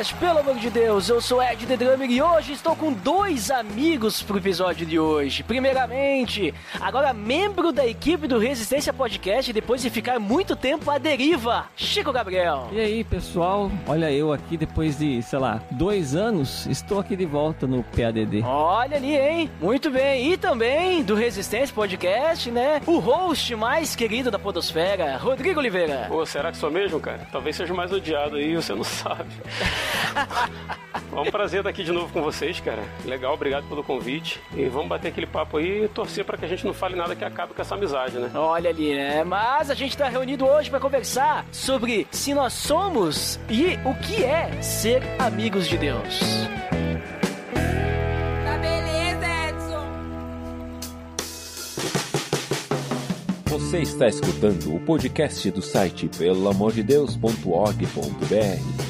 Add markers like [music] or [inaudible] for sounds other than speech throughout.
Podcast, pelo amor de Deus, eu sou Ed The Drummer e hoje estou com dois amigos pro episódio de hoje. Primeiramente, agora membro da equipe do Resistência Podcast, depois de ficar muito tempo à deriva, Chico Gabriel. E aí, pessoal? Olha eu aqui depois de, sei lá, dois anos, estou aqui de volta no PADD. Olha ali, hein? Muito bem. E também do Resistência Podcast, né? O host mais querido da Podosfera, Rodrigo Oliveira. Pô, será que sou mesmo, cara? Talvez seja o mais odiado aí, você não [laughs] sabe. [laughs] É um prazer estar aqui de novo com vocês, cara. Legal, obrigado pelo convite. E vamos bater aquele papo aí e torcer para que a gente não fale nada que acabe com essa amizade, né? Olha ali, né? Mas a gente tá reunido hoje para conversar sobre se nós somos e o que é ser amigos de Deus. Tá beleza, Edson. Você está escutando o podcast do site pelamordedeus.org.br,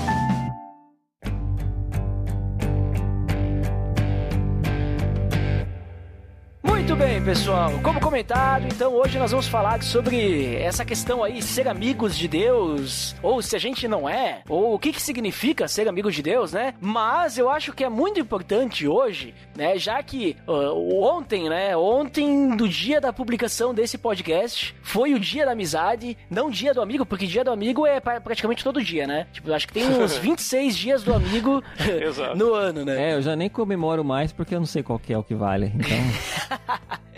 bem, pessoal. Como comentado, então hoje nós vamos falar sobre essa questão aí, ser amigos de Deus, ou se a gente não é, ou o que que significa ser amigos de Deus, né? Mas eu acho que é muito importante hoje, né, já que uh, ontem, né, ontem do dia da publicação desse podcast, foi o dia da amizade, não o dia do amigo, porque dia do amigo é pra- praticamente todo dia, né? Tipo, eu acho que tem uns [laughs] 26 dias do amigo [laughs] no ano, né? É, eu já nem comemoro mais porque eu não sei qual que é o que vale. Então, [laughs]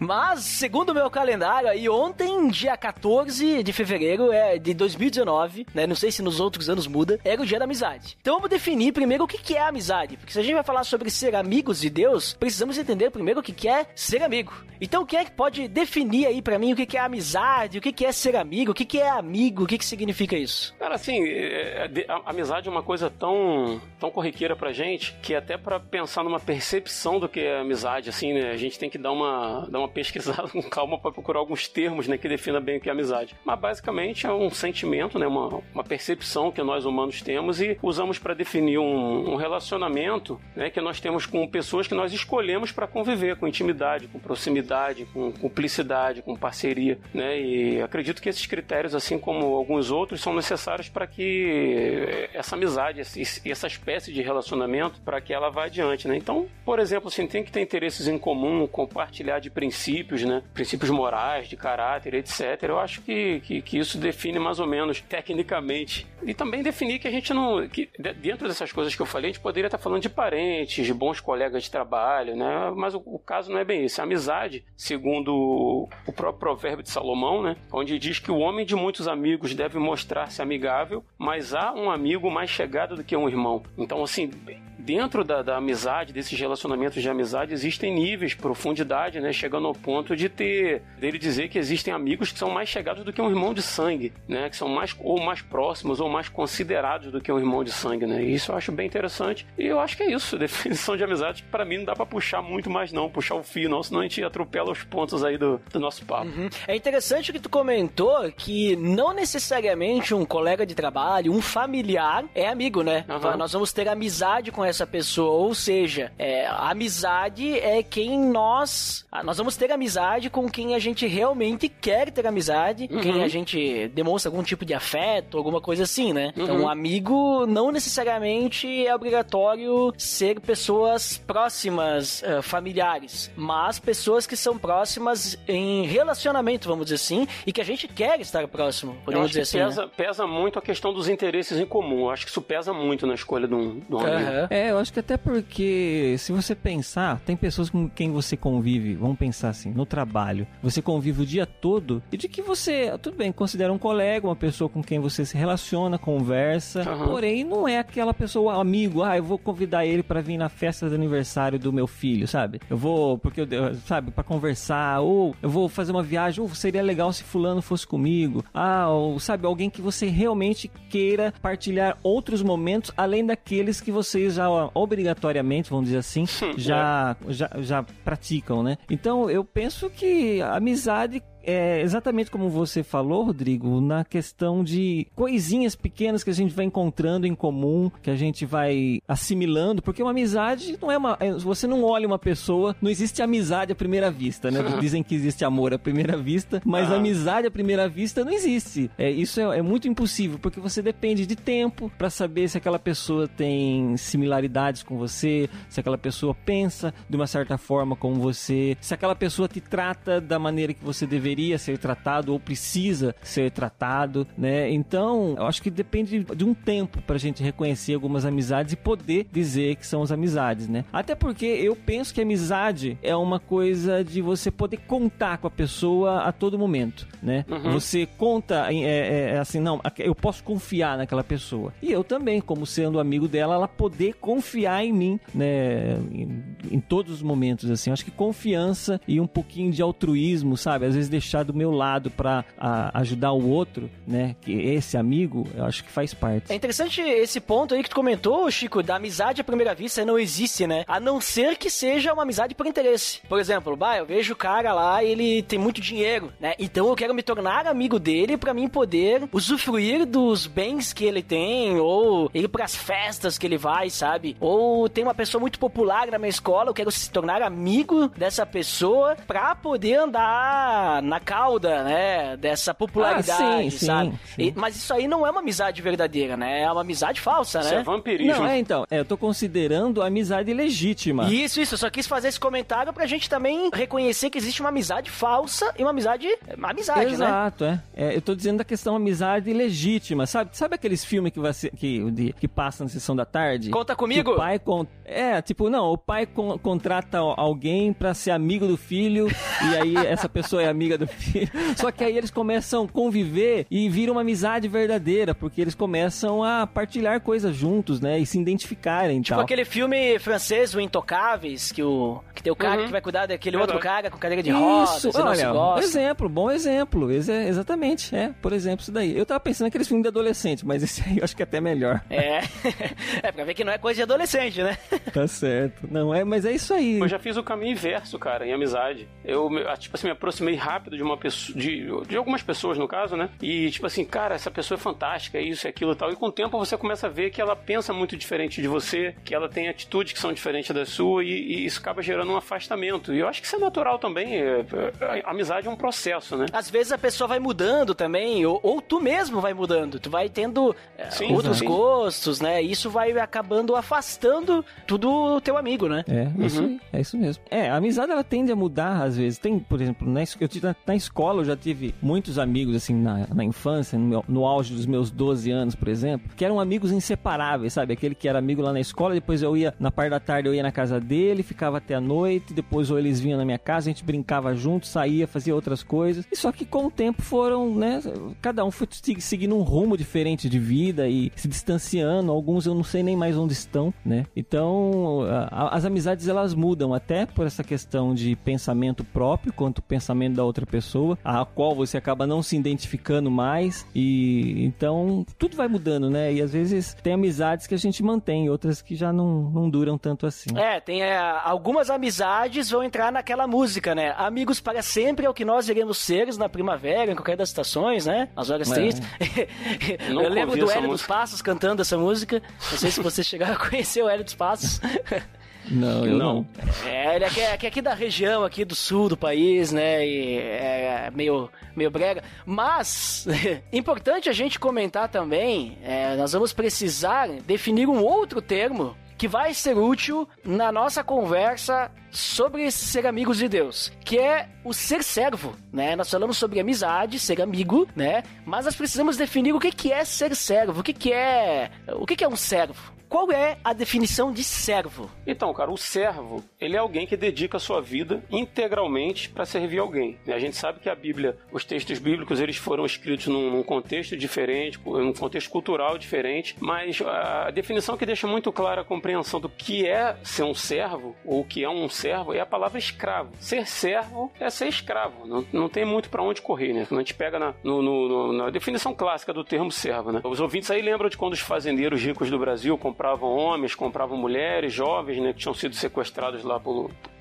Mas, segundo o meu calendário, aí ontem, dia 14 de fevereiro é, de 2019, né? Não sei se nos outros anos muda, era o dia da amizade. Então vamos definir primeiro o que que é amizade. Porque se a gente vai falar sobre ser amigos de Deus, precisamos entender primeiro o que que é ser amigo. Então quem é que pode definir aí pra mim o que que é amizade, o que que é ser amigo, o que que é amigo, o que que significa isso? Cara, assim, é, é, amizade é uma coisa tão, tão corriqueira pra gente que até pra pensar numa percepção do que é amizade, assim, né? A gente tem que dar uma, dar uma pesquisada com calma pra procurar alguns termos, né, que defina bem o que é amizade. Mas basicamente é um sentimento, né, uma, uma percepção que nós humanos temos e usamos pra definir um, um relacionamento, né, que nós temos com pessoas que nós escolhemos pra conviver, com intimidade, com proximidade, com cumplicidade, com parceria, né? E acredito que esses critérios, assim como alguns outros, são necessários para que essa amizade essa espécie de relacionamento, para que ela vá adiante, né? Então, por exemplo, assim, tem que ter interesses em comum, compartilhar de princípios, né? Princípios morais, de caráter, etc. Eu acho que, que, que isso define mais ou menos tecnicamente. E também definir que a gente não. que de- dentro dessas coisas que eu falei, a gente poderia estar falando de parentes, de bons colegas de trabalho, né? Mas o, o caso não é bem isso. A amizade, segundo o próprio provérbio de Salomão, né? Onde diz que o homem de muitos amigos deve mostrar-se amigável, mas há um amigo mais chegado do que um irmão. Então, assim, dentro da, da amizade, desses relacionamentos de amizade, existem níveis, profundidade, né? Chegando ao ponto de ter, dele dizer que existem amigos que são mais chegados do que um irmão de sangue, né? Que são mais, ou mais próximos, ou mais considerados do que um irmão de sangue, né? E isso eu acho bem interessante. E eu acho que é isso, [laughs] definição de amizade, que pra mim não dá pra puxar muito mais não, puxar o fio não, senão a gente atropela os pontos aí do, do nosso papo. É interessante que tu comentou que não necessariamente um colega de trabalho, um familiar é amigo, né? Aham. Nós vamos ter amizade com essa pessoa, ou seja, é, a amizade é quem nós. Ah, Nós vamos ter amizade com quem a gente realmente quer ter amizade, Uhum. quem a gente demonstra algum tipo de afeto, alguma coisa assim, né? Então, Uhum. um amigo não necessariamente é obrigatório ser pessoas próximas, eh, familiares, mas pessoas que são próximas em relacionamento, vamos dizer assim, e que a gente quer estar próximo, Eu podemos acho dizer que assim. né? pesa, pesa muito a questão dos interesses em comum. Eu acho que isso pesa muito na escolha de um, de um amigo. Aham. é, É, eu acho que até porque, se você pensar, tem pessoas com quem você convive, vamos pensar assim, no trabalho, você convive o dia todo e de que você, tudo bem, considera um colega, uma pessoa com quem você se relaciona, conversa, Aham. porém não é aquela pessoa, um amigo, ah, eu vou convidar ele pra vir na festa de aniversário do meu filho, sabe? Eu vou, porque, eu, sabe, pra conversar, ou eu vou fazer uma viagem, ou seria legal se fulano fosse comigo, ah, ou, sabe, alguém que você realmente queira partilhar outros momentos, além daqueles que vocês já obrigatoriamente, vamos dizer assim, [laughs] já, já, já praticam, né? Então eu penso que a amizade é exatamente como você falou, Rodrigo, na questão de coisinhas pequenas que a gente vai encontrando em comum, que a gente vai assimilando, porque uma amizade não é uma. é- Você não olha uma pessoa, não existe amizade à primeira vista, né? [laughs] Dizem que existe amor à primeira vista, mas Ah. amizade à primeira vista não existe. É, isso é, é muito impossível, porque você depende de tempo pra saber se aquela pessoa tem similaridades com você, se aquela pessoa pensa de uma certa forma como você, se aquela pessoa te trata da maneira que você deveria ser tratado ou precisa ser tratado, né? Então, eu acho que depende de um tempo pra gente reconhecer algumas amizades e poder dizer que são as amizades, né? Até porque eu penso que amizade é uma coisa de você poder contar com a pessoa a todo momento, né? Você conta, é, é, é assim, não, eu posso confiar naquela pessoa. E eu também, como sendo amigo dela, ela poder confiar em mim, né? Em, em todos os momentos, assim. Eu acho que confiança e um pouquinho de altruísmo, sabe? Às vezes deixar do meu lado pra a- ajudar o outro, né? Que esse amigo, eu acho que faz parte. É interessante esse ponto aí que tu comentou, Chico, da amizade à primeira vista não existe, né? A não ser que seja uma amizade por interesse. Por exemplo, bah, eu vejo o cara lá ele tem muito dinheiro, né? Então eu quero me tornar amigo dele pra mim poder usufruir dos bens que ele tem, ou ir pras festas que ele vai, sabe? Ou tem uma pessoa muito popular na minha escola, eu quero se tornar amigo dessa pessoa pra poder andar na cauda, né? Dessa popularidade, Ah, sim, sabe? sim, sim. E- mas isso aí não é uma amizade verdadeira, né? É uma amizade falsa, Isso é né? vampirismo. Não, é então, é, eu tô considerando a amizade legítima. Isso, isso. Eu só quis fazer esse comentário pra gente também reconhecer que existe uma amizade falsa e uma amizade. Uma amizade, né? Exato, é. É, Eu tô dizendo da questão amizade legítima, sabe? Sabe aqueles filmes que, vai ser- que, de- que passam na sessão da tarde? Conta comigo. O pai con- É, tipo, não, o pai con- contrata alguém pra ser amigo do filho e aí essa pessoa é amiga do filho. [laughs] Só que aí eles começam a conviver e vira uma amizade verdadeira, porque eles começam a partilhar coisas juntos, né? E se identificarem Tipo tal. aquele filme francês, o Intocáveis, que, o, que tem o cara Uhum. que vai cuidar daquele outro cara com cadeira de rodas Isso, não se olha, gosta. exemplo, bom exemplo. Esse é- exatamente, é, por exemplo, isso daí. Eu tava pensando naqueles filmes de adolescente, mas esse aí eu acho que é até melhor. É. [laughs] é pra ver que não é coisa de adolescente, né? [laughs] Tá certo. Não, é, mas é isso aí. Eu já fiz o caminho inverso, cara, em amizade. Eu, ah, tipo assim, me aproximei rápido de uma pessoa, de, de algumas pessoas, no caso, né? E, tipo assim, cara, essa pessoa é fantástica, isso e aquilo e tal. E com o tempo você começa a ver que ela pensa muito diferente de você, que ela tem atitudes que são diferentes da sua, e, e isso acaba gerando um afastamento. E eu acho que isso é natural também. é- é- a amizade é um processo, né? Às vezes a pessoa vai mudando também, ou, ou tu mesmo vai mudando. Tu vai tendo é, Sim, outros sim. gostos, né? Isso vai acabando afastando tudo teu amigo, né? É, isso, aí, é isso mesmo. É, a amizade ela tende a mudar às vezes. Tem, por exemplo, na, es- eu tive, na, escola eu já tive muitos amigos, assim, na, na infância, no, meu- no auge dos meus 12 anos, por exemplo, que eram amigos inseparáveis, sabe? Aquele que era amigo lá na escola, depois eu ia, na parte da tarde eu ia na casa dele, ficava até a noite, depois ou eles vinham na minha casa, a gente brincava junto, saía, fazia outras coisas. E só que com o tempo foram, né, cada um foi se- seguindo um rumo diferente de vida e se distanciando, alguns eu não sei nem mais onde estão, né? Então, a- a- as amizades elas mudam até por essa questão de pensamento próprio quanto o pensamento da outra pessoa, a qual você acaba não se identificando mais e então tudo vai mudando, né? E às vezes tem amizades que a gente mantém, outras que já não, não duram tanto assim. É, tem é, algumas amizades vão entrar naquela música, né? Amigos para sempre é o que nós iremos ser na primavera, em qualquer das estações, né? As horas É. tristes. [laughs] Eu lembro do Hélio dos. Passos cantando essa música. Não sei se vocês [laughs] chegaram a conhecer o Hélio dos Passos. [laughs] Não, eu não. Não. É, ele é aqui, é aqui- aqui da região, aqui do sul do país, né? E é meio, meio brega. Mas, [laughs] importante a gente comentar também, é, nós vamos precisar definir um outro termo que vai ser útil na nossa conversa sobre ser amigos de Deus, que é o ser servo, né? Nós falamos sobre amizade, ser amigo, né? Mas nós precisamos definir o que que é ser servo, o que que é, o que que é um servo. Qual é a definição de servo? Então, cara, o servo, ele é alguém que dedica a sua vida integralmente para servir alguém. A gente sabe que a Bíblia, os textos bíblicos, eles foram escritos num, num contexto diferente, num contexto cultural diferente, mas a definição que deixa muito clara a compreensão do que é ser um servo, ou o que é um servo, é a palavra escravo. Ser servo é ser escravo, não, não tem muito para onde correr, né? Quando a gente pega na, no, no, na definição clássica do termo servo, né? Os ouvintes aí lembram de quando os fazendeiros ricos do Brasil compravam homens, compravam mulheres, jovens, né, que tinham sido sequestrados lá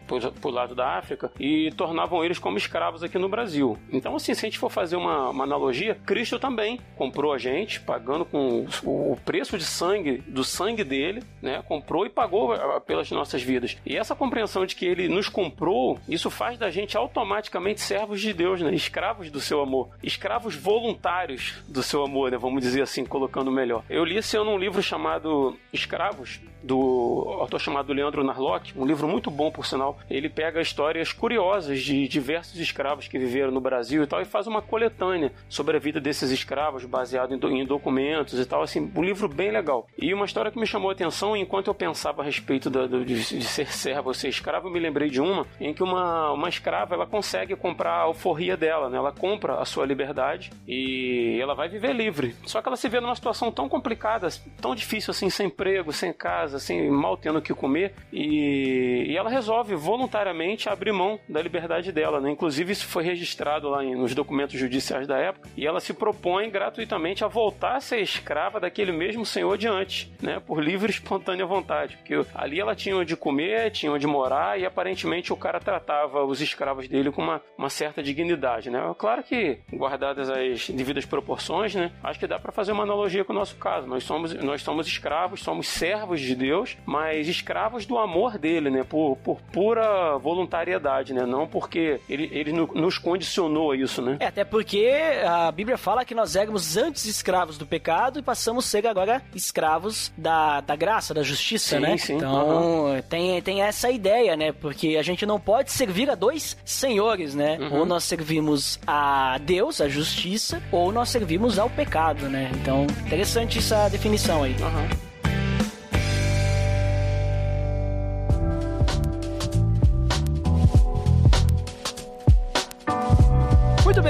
por, pro lado da África e tornavam eles como escravos aqui no Brasil. Então, assim, se a gente for fazer uma, uma analogia, Cristo também comprou a gente, pagando com o, o preço de sangue, do sangue dele, né? Comprou e pagou ah, pelas nossas vidas. E essa compreensão de que ele nos comprou, isso faz da gente automaticamente servos de Deus, né? Escravos do seu amor. Escravos voluntários do seu amor, né? Vamos dizer assim, colocando melhor. Eu li esse ano um livro chamado Escravos, do autor chamado Leandro Narlock, um livro muito bom, por sinal. Ele pega histórias curiosas de diversos escravos que viveram no Brasil e tal, e faz uma coletânea sobre a vida desses escravos, baseado em, do, em documentos e tal. Assim, um livro bem legal. E uma história que me chamou a atenção, enquanto eu pensava a respeito do, de, de, ser servo ou ser escravo, eu me lembrei de uma em que uma, uma escrava ela consegue comprar a alforria dela, né? Ela compra a sua liberdade e ela vai viver livre. Só que ela se vê numa situação tão complicada, tão difícil assim, sem emprego, sem casa, assim, mal tendo o que comer, e, e, ela resolve voluntariamente abrir mão da liberdade dela, né? Inclusive, isso foi registrado lá nos documentos judiciais da época, e ela se propõe gratuitamente a voltar a ser escrava daquele mesmo senhor de antes, né? Por livre e espontânea vontade, porque ali ela tinha onde comer, tinha onde morar, e aparentemente o cara tratava os escravos dele com uma, uma certa dignidade, né? Claro que, guardadas as devidas proporções, né? Acho que dá para fazer uma analogia com o nosso caso. Nós somos, nós somos escravos, somos servos de Deus, mas escravos do amor dele, né? Por, por pura voluntariedade, né? Não porque ele, ele nos condicionou a isso, né? É, até porque a Bíblia fala que nós éramos antes escravos do pecado e passamos a ser agora escravos da, da graça, da justiça, sim, né? Sim. Então uhum. tem, tem essa ideia, né? Porque a gente não pode servir a dois senhores, né? Uhum. Ou nós servimos a Deus, a justiça, ou nós servimos ao pecado, né? Então, interessante essa definição aí. Uhum.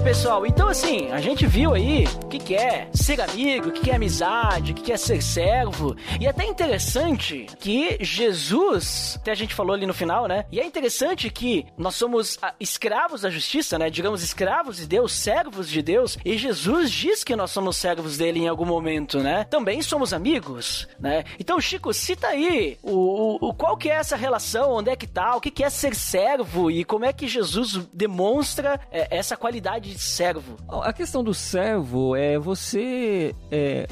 pessoal. Então, assim, a gente viu aí o que, que é ser amigo, o que, que é amizade, o que, que é ser servo. E é até interessante que Jesus, até a gente falou ali no final, né? E é interessante que nós somos ah, escravos da justiça, né? Digamos, escravos de Deus, servos de Deus. E Jesus diz que nós somos servos dele em algum momento, né? Também somos amigos, né? Então, Chico, cita aí o, o, qual que é essa relação, onde é que tá, o que, que é ser servo e como é que Jesus demonstra é, essa qualidade de servo? A questão do servo é você é,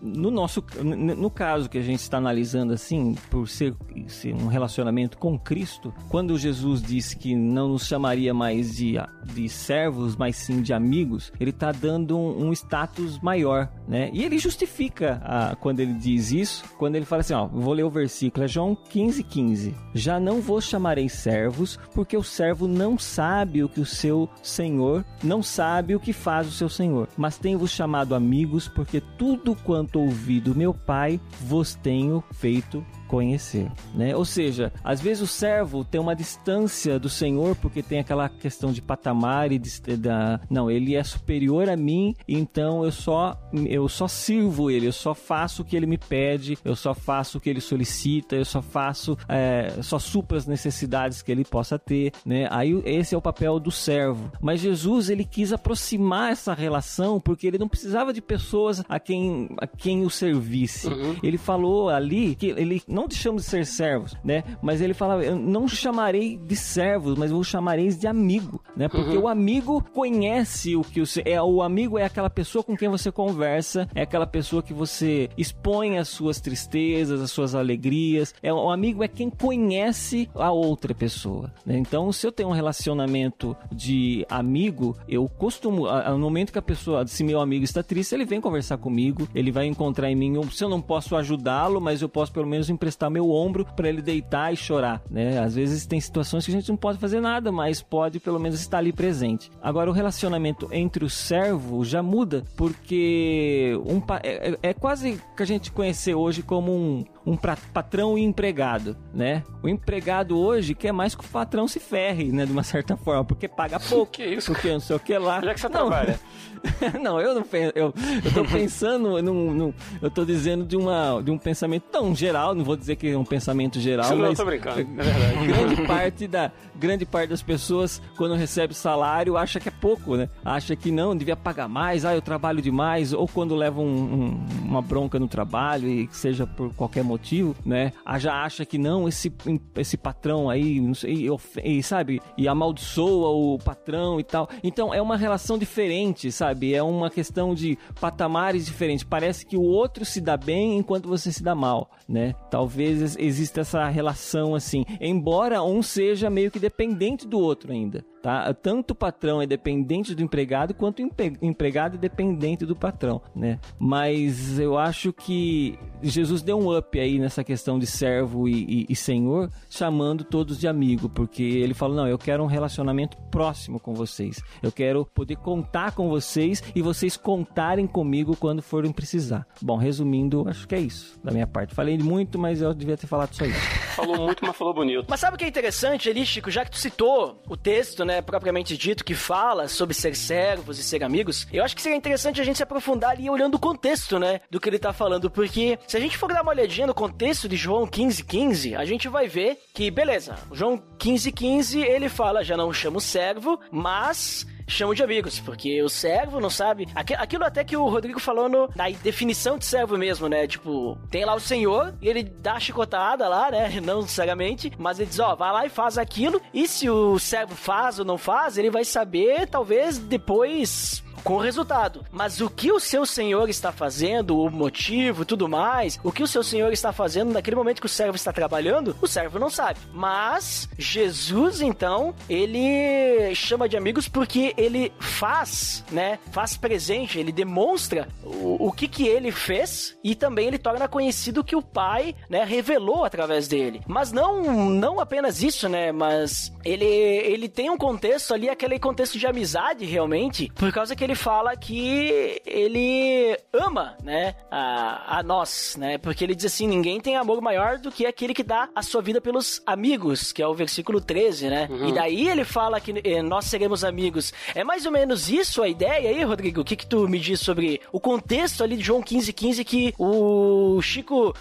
no nosso no caso que a gente está analisando assim, por ser, ser, um relacionamento com Cristo, quando Jesus disse que não nos chamaria mais de, de servos, mas sim de amigos, ele está dando um, um, status maior, né? E ele justifica a, quando ele diz isso, quando ele fala assim, ó, vou ler o versículo, é João 15, 15. Já não vos chamarei servos, porque o servo não sabe o que o seu senhor, não sabe o que faz o seu senhor, mas tenho-vos chamado amigos, porque tudo quanto quanto ouvi do meu Pai, vos tenho feito conhecer, né? Ou seja, às vezes o servo tem uma distância do Senhor porque tem aquela questão de patamar e de, da, não, ele é superior a mim, então eu só eu só sirvo ele, eu só faço o que ele me pede, eu só faço o que ele solicita, eu só faço, é, só supra as necessidades que ele possa ter, né? Aí esse é o papel do servo. Mas Jesus ele quis aproximar essa relação porque ele não precisava de pessoas a quem a quem o servisse. Uhum. Ele falou ali que ele não não deixamos de ser servos, né? Mas ele fala, eu não chamarei de servos, mas vou chamareis de amigo, né? Porque uhum. o amigo conhece o que o é o amigo é aquela pessoa com quem você conversa, é aquela pessoa que você expõe as suas tristezas, as suas alegrias. É o amigo é quem conhece a outra pessoa, né? Então, se eu tenho um relacionamento de amigo, eu costumo no momento que a pessoa, se meu amigo está triste, ele vem conversar comigo, ele vai encontrar em mim, se eu não posso ajudá-lo, mas eu posso pelo menos emprestar emprestar meu ombro para ele deitar e chorar, né? Às vezes tem situações que a gente não pode fazer nada, mas pode pelo menos estar ali presente. Agora o relacionamento entre o servo já muda porque um é, é, é quase que a gente conhecer hoje como um, um patrão e empregado, né? O empregado hoje quer mais que o patrão se ferre, né? De uma certa [laughs] forma, porque paga pouco. que isso? Porque não sei o que lá. Onde é que você [laughs] não, trabalha? [laughs] não, eu não penso. Eu, eu tô pensando num, num, Eu tô dizendo de, uma, de um pensamento tão geral, não vou dizer que é um pensamento geral, Não, mas. tô brincando, é verdade. Grande parte, da, grande parte das pessoas, quando recebe salário, acha que é pouco, né? Acha que não, devia pagar mais, ah, eu trabalho demais, ou quando leva um, um, uma bronca no trabalho, e que seja por qualquer motivo, né? Já acha que não, esse, esse patrão aí, não sei, e, sabe? E amaldiçoa o patrão e tal. Então é uma relação diferente, sabe? É uma questão de patamares diferentes. Parece que o outro se dá bem enquanto você se dá mal, né? Talvez exista essa relação assim, embora um seja meio que dependente do outro ainda tá? Tanto o patrão é dependente do empregado quanto o empregado é dependente do patrão, né? Mas eu acho que Jesus deu um up aí nessa questão de servo e, e, e senhor, chamando todos de amigo, porque ele falou: não, eu quero um relacionamento próximo com vocês. Eu quero poder contar com vocês e vocês contarem comigo quando forem precisar. Bom, resumindo, acho que é isso da minha parte. Falei muito, mas eu devia ter falado só isso. Falou muito, mas falou bonito. Mas sabe o que é interessante ali, Chico? Já que tu citou o texto, né? Né, propriamente dito, que fala sobre ser servos e ser amigos, eu acho que seria interessante a gente se aprofundar ali olhando o contexto, né, do que ele tá falando, porque se a gente for dar uma olhadinha no contexto de João 15,15, 15, a gente vai ver que, beleza, João 15,15 15, ele fala, já não chamo servo, mas chamo de amigos, porque o servo não sabe. Aquilo até que o Rodrigo falou no, na definição de servo mesmo, né? Tipo, tem lá o senhor e ele dá a chicotada lá, né? [laughs] Não necessariamente, mas ele diz: ó, vai lá e faz aquilo. E se o servo faz ou não faz, ele vai saber, talvez depois com o resultado. Mas o que o seu senhor está fazendo, o motivo, tudo mais, o que o seu senhor está fazendo naquele momento que o servo está trabalhando, o servo não sabe. Mas Jesus, então, ele chama de amigos porque ele faz, né? Faz presente, ele demonstra o, o que que ele fez e também ele torna conhecido que o pai, né, revelou através dele. Mas não, não apenas isso, né? Mas ele, ele tem um contexto ali, aquele contexto de amizade realmente, por causa que ele fala que ele ama, né, a, a nós, né? Porque ele diz assim: ninguém tem amor maior do que aquele que dá a sua vida pelos amigos, que é o versículo 13, né? Uhum. E daí ele fala que eh, nós seremos amigos. É mais ou menos isso a ideia aí, Rodrigo? O que, que tu me diz sobre o contexto ali de João 15, 15 que o Chico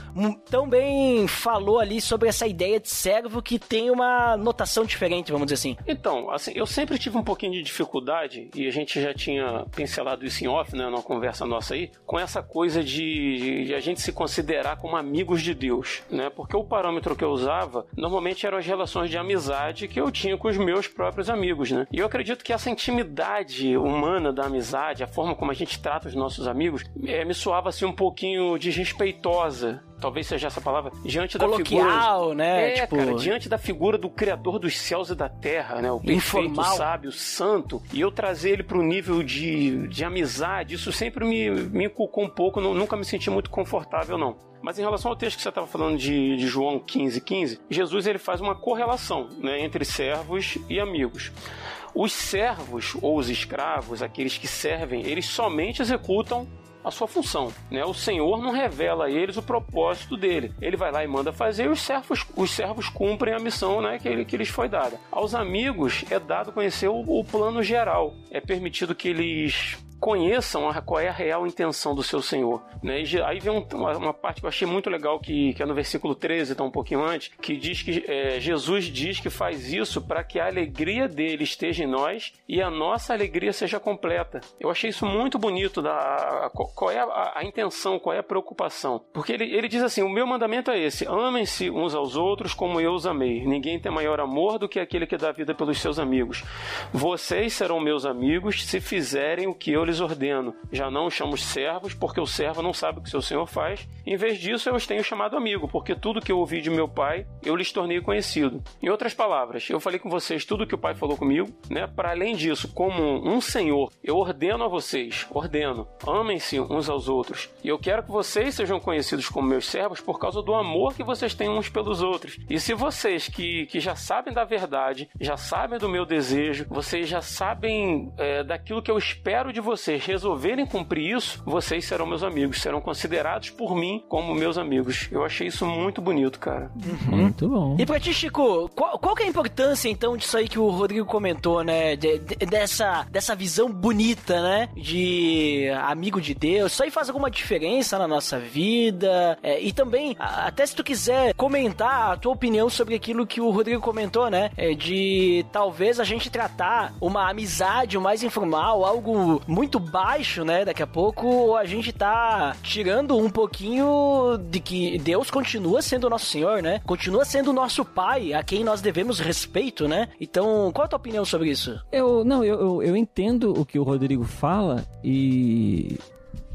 tão bem falou ali sobre essa ideia de servo que tem uma notação diferente, vamos dizer assim? Então, assim, eu sempre tive um pouquinho de dificuldade, e a gente já tinha pincelado isso em off, né, numa conversa nossa aí, com essa coisa de, de, a gente se considerar como amigos de Deus, né? Porque o parâmetro que eu usava normalmente eram as relações de amizade que eu tinha com os meus próprios amigos, né? E eu acredito que essa intimidade humana da amizade, a forma como a gente trata os nossos amigos, é, me soava assim um pouquinho desrespeitosa talvez seja essa palavra, diante Coloquial, da figura. né? É, tipo... cara, diante da figura do Criador dos céus e da terra, né? O perfeito, Informal. sábio, santo. E eu trazer ele pro nível de, de amizade, isso sempre me, me inculcou um pouco, não, nunca me senti muito confortável, não. Mas em relação ao texto que você estava falando de, de João 15, 15, Jesus ele faz uma correlação né, entre servos e amigos. Os servos ou os escravos, aqueles que servem, eles somente executam a sua função. Né? O Senhor não revela a eles o propósito dele. Ele vai lá e manda fazer e os servos, os servos cumprem a missão né, que, ele, que lhes foi dada. Aos amigos é dado conhecer o, o plano geral. É permitido que eles conheçam a, qual é a real intenção do seu Senhor. Né? E aí vem um, uma, uma, parte que eu achei muito legal, que, que é no versículo 13, então um pouquinho antes, que diz que é, Jesus diz que faz isso para que a alegria dele esteja em nós e a nossa alegria seja completa. Eu achei isso muito bonito, da, qual é a, a intenção, qual é a preocupação. Porque ele, ele diz assim, o meu mandamento é esse, amem-se uns aos outros como eu os amei. Ninguém tem maior amor do que aquele que dá vida pelos seus amigos. Vocês serão meus amigos se fizerem o que eu lhes ordeno, já não os chamo servos, porque o servo não sabe o que seu senhor faz. Em vez disso, eu os tenho chamado amigo, porque tudo que eu ouvi de meu pai, eu lhes tornei conhecido. Em outras palavras, eu falei com vocês tudo que o pai falou comigo, né? Para além disso, como um senhor, eu ordeno a vocês, ordeno, amem-se uns aos outros. E eu quero que vocês sejam conhecidos como meus servos por causa do amor que vocês têm uns pelos outros. E se vocês que, que já sabem da verdade, já sabem do meu desejo, vocês já sabem é, daquilo que eu espero de vocês, resolverem cumprir isso, vocês serão meus amigos, serão considerados por mim como meus amigos. Eu achei isso muito bonito, cara. Uhum. Muito bom. E pra ti, Chico, qual, qual que é a importância, então, disso aí que o Rodrigo comentou, né? De, de, dessa, dessa visão bonita, né? De amigo de Deus. Isso aí faz alguma diferença na nossa vida? É, e também, até se tu quiser comentar a tua opinião sobre aquilo que o Rodrigo comentou, né? É de talvez a gente tratar uma amizade mais informal, algo muito baixo, né? Daqui a pouco a gente tá tirando um pouquinho de que Deus continua sendo o nosso Senhor, né? Continua sendo o nosso Pai, a quem nós devemos respeito, né? Então, qual a tua opinião sobre isso? Eu, não, eu, eu, eu entendo o que o Rodrigo fala e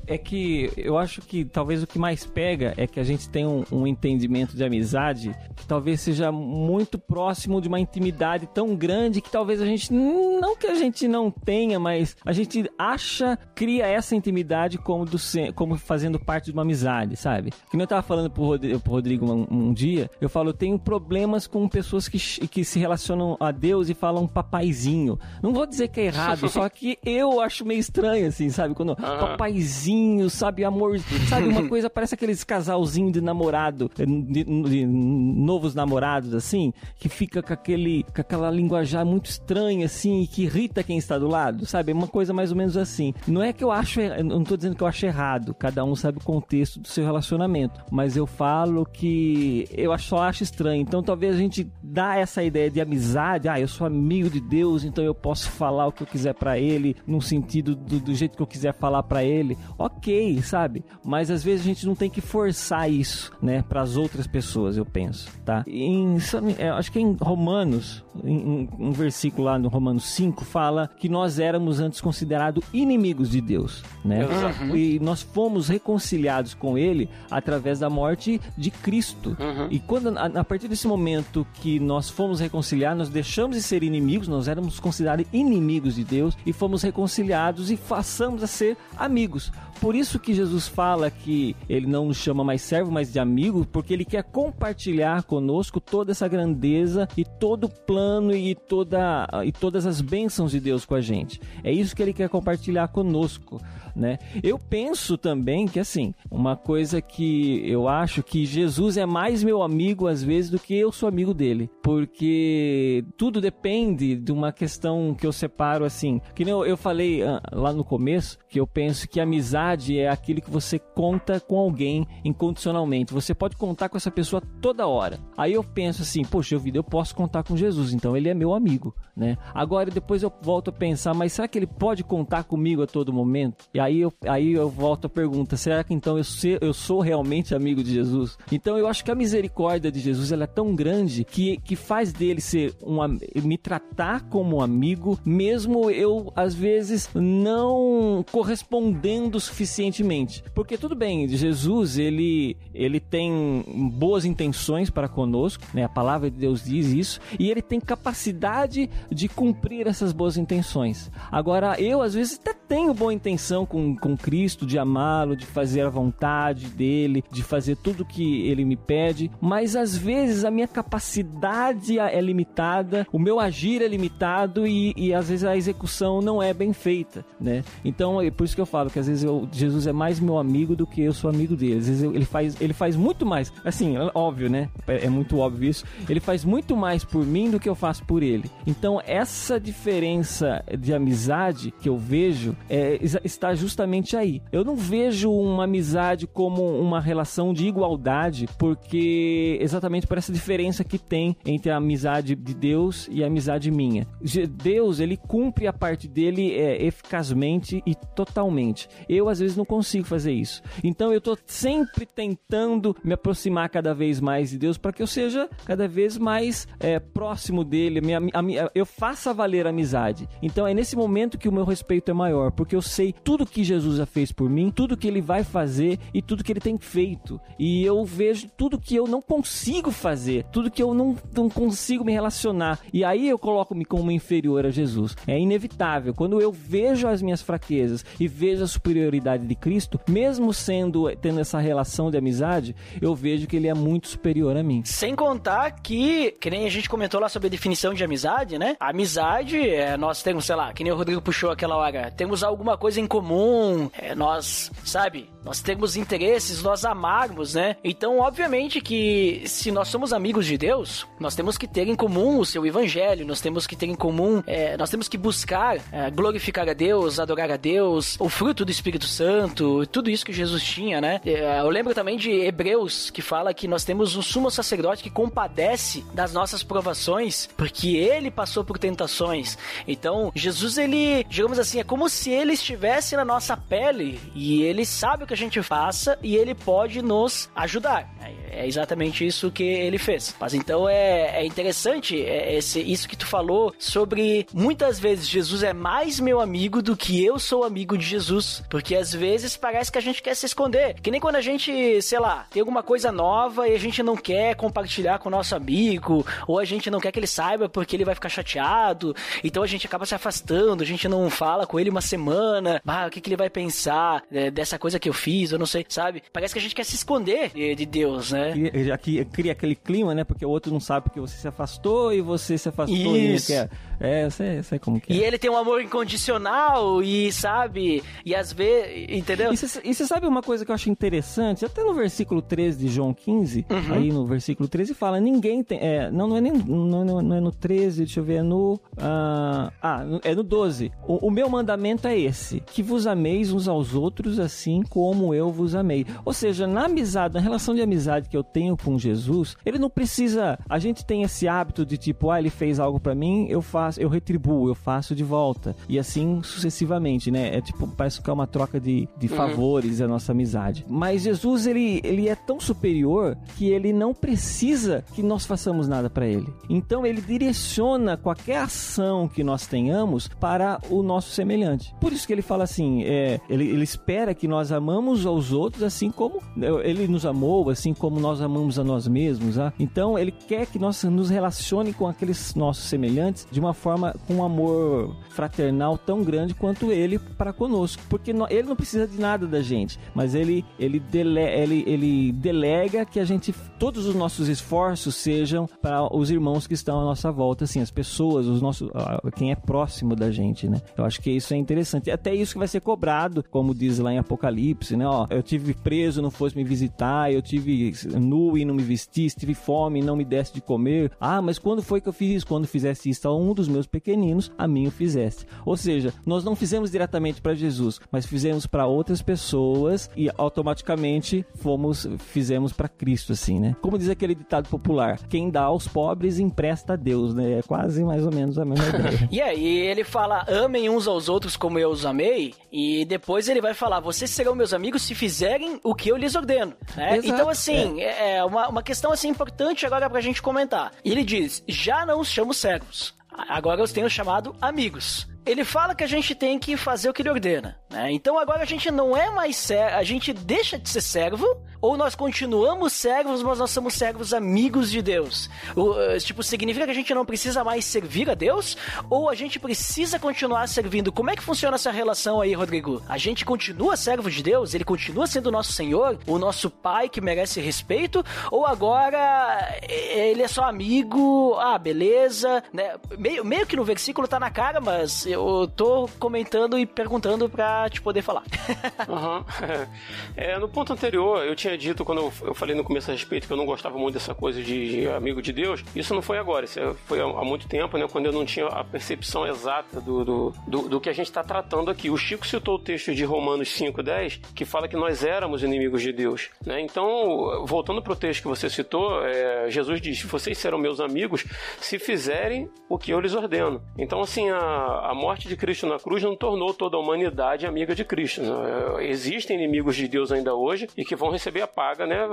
é que eu acho que talvez o que mais pega é que a gente tem um, um, entendimento de amizade que talvez seja muito próximo de uma intimidade tão grande que talvez a gente, não que a gente não tenha, mas a gente acha, cria essa intimidade como, do, como fazendo parte de uma amizade, sabe? Que eu tava falando pro Rodrigo, pro Rodrigo um, um, dia, eu falo, eu tenho problemas com pessoas que, que se relacionam a Deus e falam papaizinho. Não vou dizer que é errado, [laughs] só que eu acho meio estranho, assim, sabe? Quando papaizinho sabe? Amor, sabe? Uma [laughs] coisa, parece aqueles casalzinho de namorado, eh, de, de, novos namorados, assim, que fica com, aquele, com aquela linguajar muito estranha, assim, e que irrita quem está do lado, sabe? Uma coisa mais ou menos assim. Não é que eu acho, não estou dizendo que eu acho errado, cada um sabe o contexto do seu relacionamento, mas eu falo que eu só acho estranho. Então talvez a gente dá essa ideia de amizade, ah, eu sou amigo de Deus, então eu posso falar o que eu quiser para ele, no sentido do, do jeito que eu quiser falar para ele ok, sabe? Mas às vezes a gente não tem que forçar isso, né, para as outras pessoas, eu penso, tá? Em, é, acho que em Romanos, em, um versículo lá no Romanos 5 fala que nós éramos antes considerados inimigos de Deus, né? Uhum. E nós fomos reconciliados com Ele através da morte de Cristo. Uhum. E quando a, a, partir desse momento que nós fomos reconciliados, nós deixamos de ser inimigos, nós éramos considerados inimigos de Deus e fomos reconciliados e passamos a ser amigos. Por isso que Jesus fala que ele não nos chama mais servo, mas de amigo, porque ele quer compartilhar conosco toda essa grandeza e todo o plano e, toda, e todas as bênçãos de Deus com a gente. É isso que ele quer compartilhar conosco né? Eu penso também que assim, uma coisa que eu acho que Jesus é mais meu amigo às vezes do que eu sou amigo dele, porque tudo depende de uma questão que eu separo assim, que nem eu, eu falei uh, lá no começo, que eu penso que amizade é aquilo que você conta com alguém incondicionalmente. Você pode contar com essa pessoa toda hora. Aí eu penso assim, poxa, eu, eu posso contar com Jesus, então ele é meu amigo, né? Agora depois eu volto a pensar, mas será que ele pode contar comigo a todo momento? E aí eu, aí eu volto a pergunta: será que então eu, eu sou realmente amigo de Jesus? Então eu acho que a misericórdia de Jesus ela é tão grande que, que faz dele ser um me tratar como um amigo, mesmo eu às vezes não correspondendo suficientemente. Porque tudo bem, Jesus ele ele tem boas intenções para conosco, né? A palavra de Deus diz isso, e ele tem capacidade de cumprir essas boas intenções. Agora eu às vezes até tenho boa intenção com, com Cristo, de amá-lo, de fazer a vontade dele, de fazer tudo que ele me pede, mas às vezes a minha capacidade é limitada, o meu agir é limitado e, e às vezes a execução não é bem feita, né? Então é por isso que eu falo que às vezes eu, Jesus é mais meu amigo do que eu sou amigo dele. Às vezes ele faz, ele faz muito mais, assim, óbvio, né? É, é muito óbvio isso. Ele faz muito mais por mim do que eu faço por ele. Então essa diferença de amizade que eu vejo é, está justamente aí. Eu não vejo uma amizade como uma relação de igualdade, porque exatamente por essa diferença que tem entre a amizade de Deus e a amizade minha. Deus, ele cumpre a parte dele é, eficazmente e totalmente. Eu, às vezes não consigo fazer isso. Então eu tô sempre tentando me aproximar cada vez mais de Deus para que eu seja cada vez mais é, próximo dele, minha, a, eu faça valer a amizade. Então é nesse momento que o meu respeito é maior, porque eu sei tudo que Jesus já fez por mim, tudo que ele vai fazer e tudo que ele tem feito. E eu vejo tudo que eu não consigo fazer, tudo que eu não, não consigo me relacionar. E aí eu coloco-me como inferior a Jesus. É inevitável. Quando eu vejo as minhas fraquezas e vejo a superioridade de Cristo, mesmo sendo tendo essa relação de amizade, eu vejo que ele é muito superior a mim. Sem contar que, que nem a gente comentou lá sobre a definição de amizade, né? Amizade, é, nós temos, sei lá, que nem o Rodrigo puxou aquela hora, temos alguma coisa em comum, é, nós, sabe, nós temos interesses, nós amarmos, né? Então, obviamente que se nós somos amigos de Deus, nós temos que ter em comum o seu evangelho, nós temos que ter em comum, é, nós temos que buscar é, glorificar a Deus, adorar a Deus, o fruto do Espírito Santo, tudo isso que Jesus tinha, né? É, eu lembro também de Hebreus, que fala que nós temos um sumo sacerdote que compadece das nossas provações, porque ele passou por tentações. Então, Jesus, ele, digamos assim, é como se ele estivesse na nossa pele e ele sabe o que a gente faça e ele pode nos ajudar. É exatamente isso que ele fez. Mas então é, é interessante é, esse, isso que tu falou sobre muitas vezes Jesus é mais meu amigo do que eu sou amigo de Jesus. Porque às vezes parece que a gente quer se esconder. Que nem quando a gente, sei lá, tem alguma coisa nova e a gente não quer compartilhar com o nosso amigo, ou a gente não quer que ele saiba porque ele vai ficar chateado. Então a gente acaba se afastando, a gente não fala com ele uma semana. Ah, o que, que ele vai pensar é, dessa coisa que eu fiz? Eu não sei, sabe? Parece que a gente quer se esconder de, de Deus, né? né? Aqui cria aquele clima, né? Porque o outro não sabe porque você se afastou e você se afastou Isso. e quer. É, eu sei, eu sei como que é. E ele tem um amor incondicional e sabe, e às vezes, entendeu? E você sabe uma coisa que eu acho interessante? Até no versículo 13 de João 15, uhum. aí no versículo 13 fala, ninguém tem, é, não, não é nem, não, não é no 13, deixa eu ver, é no, uh, ah, é no 12. O, o meu mandamento é esse, que vos ameis uns aos outros assim como eu vos amei. Ou seja, na amizade, na relação de amizade que eu tenho com Jesus, ele não precisa. A gente tem esse hábito de tipo, ah, ele fez algo para mim, eu faço, eu retribuo, eu faço de volta. E assim sucessivamente, né? É tipo, parece que é uma troca de, de uhum. favores a nossa amizade. Mas Jesus, ele, ele é tão superior que ele não precisa que nós façamos nada para ele. Então ele direciona qualquer ação que nós tenhamos para o nosso semelhante. Por isso que ele fala assim, é, ele, ele espera que nós amamos aos outros assim como ele nos amou, assim como nós amamos a nós mesmos. Ah? Então ele quer que nós nos relacione com aqueles nossos semelhantes de uma forma com um amor fraternal tão grande quanto ele para conosco, porque ele não precisa de nada da gente, mas ele ele, dele, ele ele delega que a gente todos os nossos esforços sejam para os irmãos que estão à nossa volta, assim, as pessoas, os nossos quem é próximo da gente, né? Eu acho que isso é interessante. Até isso que vai ser cobrado, como diz lá em Apocalipse, né? Ó, eu tive preso, não fosse me visitar, eu tive nu e não me vestisse, tive fome e não me desse de comer. Ah, mas quando foi que eu fiz isso? Quando fizesse isso a um dos meus pequeninos, a mim o fizesse. Ou seja, nós não fizemos diretamente para Jesus, mas fizemos para outras pessoas e automaticamente fomos fizemos para Cristo assim, né? Como diz aquele ditado popular, quem dá aos pobres empresta a Deus, né? É quase mais ou menos a mesma ideia. [laughs] e aí ele fala: "Amem uns aos outros como eu os amei", e depois ele vai falar: "Vocês serão meus amigos se fizerem o que eu lhes ordeno", né? Então assim, é é, é uma, uma questão assim importante agora pra gente comentar. Ele diz: já não os chamo servos, agora eu os tenho chamado amigos ele fala que a gente tem que fazer o que ele ordena, né? Então agora a gente não é mais servo, a gente deixa de ser servo, ou nós continuamos servos, mas nós somos servos amigos de Deus. O, uh, tipo, significa que a gente não precisa mais servir a Deus, ou a gente precisa continuar servindo? Como é que funciona essa relação aí, Rodrigo? A gente continua servo de Deus, ele continua sendo o nosso Senhor, o nosso Pai que merece respeito, ou agora ele é só amigo, ah, beleza, né? Meio, meio que no versículo tá na cara, mas eu tô comentando e perguntando pra te poder falar. [laughs] uhum. [laughs] é, no ponto anterior, eu tinha tinha dito quando eu falei no começo a respeito que eu não gostava muito dessa coisa de amigo de Deus, isso não foi agora, isso foi há muito tempo, né? Quando eu não tinha a percepção exata do, do, do, do que a gente está tratando aqui. O Chico citou o texto de Romanos 5,10, que fala que nós éramos inimigos de Deus. Né? Então, voltando para o texto que você citou, é, Jesus diz: Vocês serão meus amigos se fizerem o que eu lhes ordeno. Então, assim, a, a morte de Cristo na cruz não tornou toda a humanidade amiga de Cristo. Né? Existem inimigos de Deus ainda hoje e que vão receber a paga né,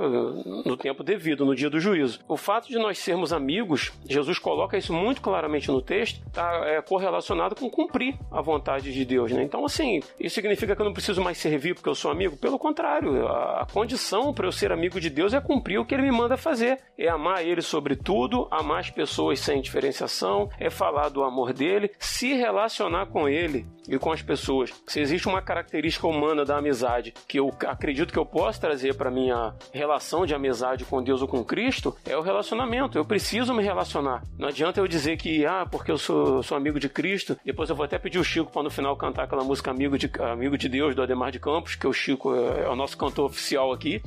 no tempo devido, no dia do juízo. O fato de nós sermos amigos, Jesus coloca isso muito claramente no texto, está é, correlacionado com cumprir a vontade de Deus. Né? Então, assim, isso significa que eu não preciso mais servir porque eu sou amigo? Pelo contrário, a, a condição para eu ser amigo de Deus é cumprir o que ele me manda fazer. É amar ele sobre tudo, amar as pessoas sem diferenciação, é falar do amor dele, se relacionar com ele e com as pessoas. Se existe uma característica humana da amizade que eu acredito que eu posso trazer para minha relação de amizade com Deus ou com Cristo, é o relacionamento. Eu preciso me relacionar. Não adianta eu dizer que, ah, porque eu sou, sou amigo de Cristo, depois eu vou até pedir o Chico para no final cantar aquela música Amigo de, Amigo de Deus, do Ademar de Campos, que o Chico é, é o nosso cantor oficial aqui.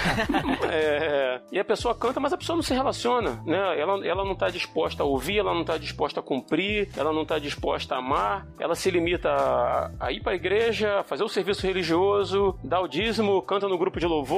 [laughs] é, e a pessoa canta, mas a pessoa não se relaciona, né? Ela, ela não está disposta a ouvir, ela não está disposta a cumprir, ela não está disposta a amar, ela se limita a, a ir para a igreja, fazer o serviço religioso, dar o dízimo, canta no grupo de louvor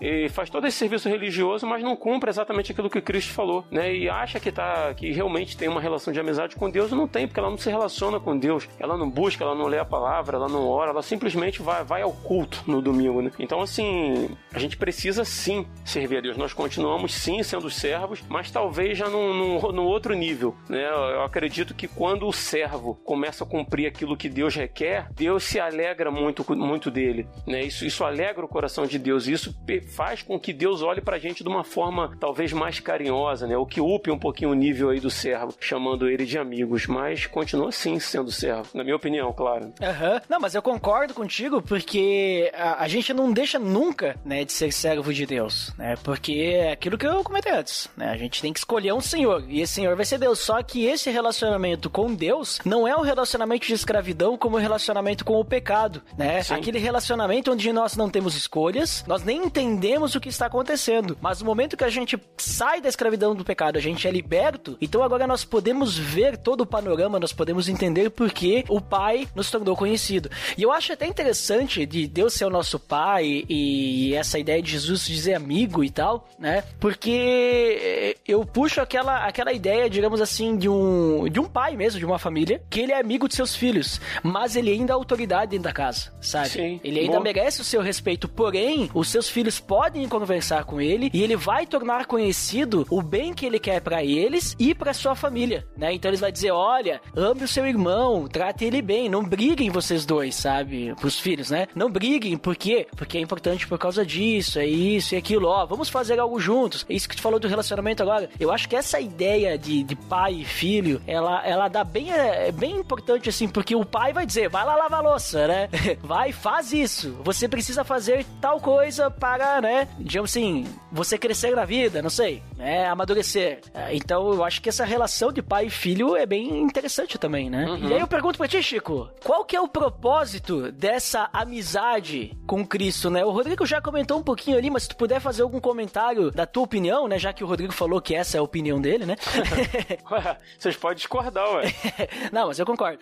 e faz todo esse serviço religioso, mas não cumpre exatamente aquilo que Cristo falou, né? E acha que tá que realmente tem uma relação de amizade com Deus, não tem, porque ela não se relaciona com Deus, ela não busca, ela não lê a palavra, ela não ora, ela simplesmente vai, vai ao culto no domingo, né? Então, assim, a gente precisa sim servir a Deus. Nós continuamos sim sendo servos, mas talvez já num, num, num outro nível, né? Eu acredito que quando o servo começa a cumprir aquilo que Deus requer, Deus se alegra muito, muito dele, né? Isso, isso alegra o coração de Deus, isso faz com que Deus olhe pra gente de uma forma talvez mais carinhosa, né? O que upe um pouquinho o nível aí do servo, chamando ele de amigos, mas continua sim sendo servo, na minha opinião, claro. Uhum. Não, mas eu concordo contigo porque a, a, gente não deixa nunca, né, de ser servo de Deus, né? Porque é aquilo que eu comentei antes, né? A gente tem que escolher um senhor e esse senhor vai ser Deus. Só que esse relacionamento com Deus não é um relacionamento de escravidão como o um relacionamento com o pecado, né? Sim. Aquele relacionamento onde nós não temos escolhas, nós nem entendemos o que está acontecendo. Mas no momento que a gente sai da escravidão do pecado, a gente é liberto, então agora nós podemos ver todo o panorama, nós podemos entender por que o Pai nos tornou conhecido. E eu acho até interessante de Deus ser o nosso Pai e essa ideia de Jesus dizer amigo e tal, né? Porque eu puxo aquela, aquela ideia, digamos assim, de um, de um pai mesmo, de uma família, que ele é amigo de seus filhos, mas ele ainda é autoridade dentro da casa, sabe? Sim, ele ainda bom. merece o seu respeito, porém, os seus filhos podem conversar com ele e ele vai tornar conhecido o bem que ele quer para eles e para sua família, né? Então ele vai dizer: olha, ame o seu irmão, trate ele bem, não briguem vocês dois, sabe? Pros filhos, né? Não briguem, por quê? Porque é importante por causa disso, é isso e aquilo, ó, vamos fazer algo juntos. É isso que tu falou do relacionamento agora. Eu acho que essa ideia de, de pai e filho, ela, ela dá bem, é, bem importante assim, porque o pai vai dizer, vai lá lavar louça, né? [laughs] Vai, faz isso. Você precisa fazer tal coisa para, né? Digamos assim, você crescer na vida, não sei, né? Amadurecer. É, então eu acho que essa relação de pai e filho é bem interessante também, né? Uhum. E aí eu pergunto pra ti, Chico, qual que é o propósito dessa amizade com Cristo, né? O Rodrigo já comentou um pouquinho ali, mas se tu puder fazer algum comentário da tua opinião, né? Já que o Rodrigo falou que essa é a opinião dele, né? [laughs] ué, vocês podem discordar, ué. [laughs] Não, mas eu concordo.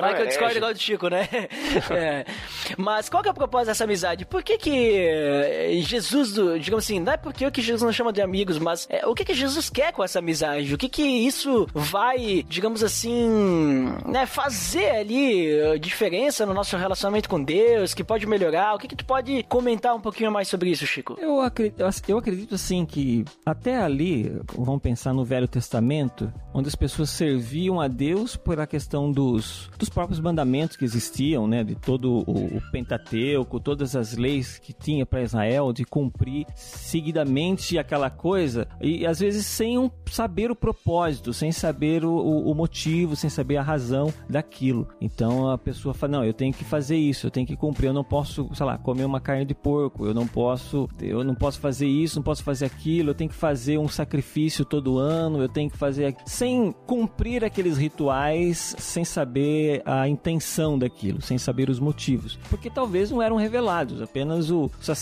Vai que eu discordo igual do Chico, né? [laughs] é. Mas qual que é o propósito dessa amizade? Por que que eh, Jesus, digamos assim, não é porque que Jesus não chama de amigos, mas é, o que que Jesus quer com essa amizade? O que que isso vai, digamos assim, né, fazer ali eh, diferença no nosso relacionamento com Deus, que pode melhorar? O que que tu pode comentar um pouquinho mais sobre isso, Chico? Eu acredito, eu acredito assim que até ali, vamos pensar no Velho Testamento, onde as pessoas serviam a Deus por a questão dos, dos próprios mandamentos que existiam, né, de todo o, o Pentateuco, todas as leis que tinha para Israel de cumprir seguidamente aquela coisa e às vezes sem um, saber o propósito, sem saber o, o, motivo, sem saber a razão daquilo. Então a pessoa fala: "Não, eu tenho que fazer isso, eu tenho que cumprir, eu não posso, sei lá, comer uma carne de porco, eu não posso, eu não posso fazer isso, não posso fazer aquilo, eu tenho que fazer um sacrifício todo ano, eu tenho que fazer sem cumprir aqueles rituais, sem saber a intenção daquilo, sem saber os motivos, porque talvez não eram revelados, apenas o sacerdote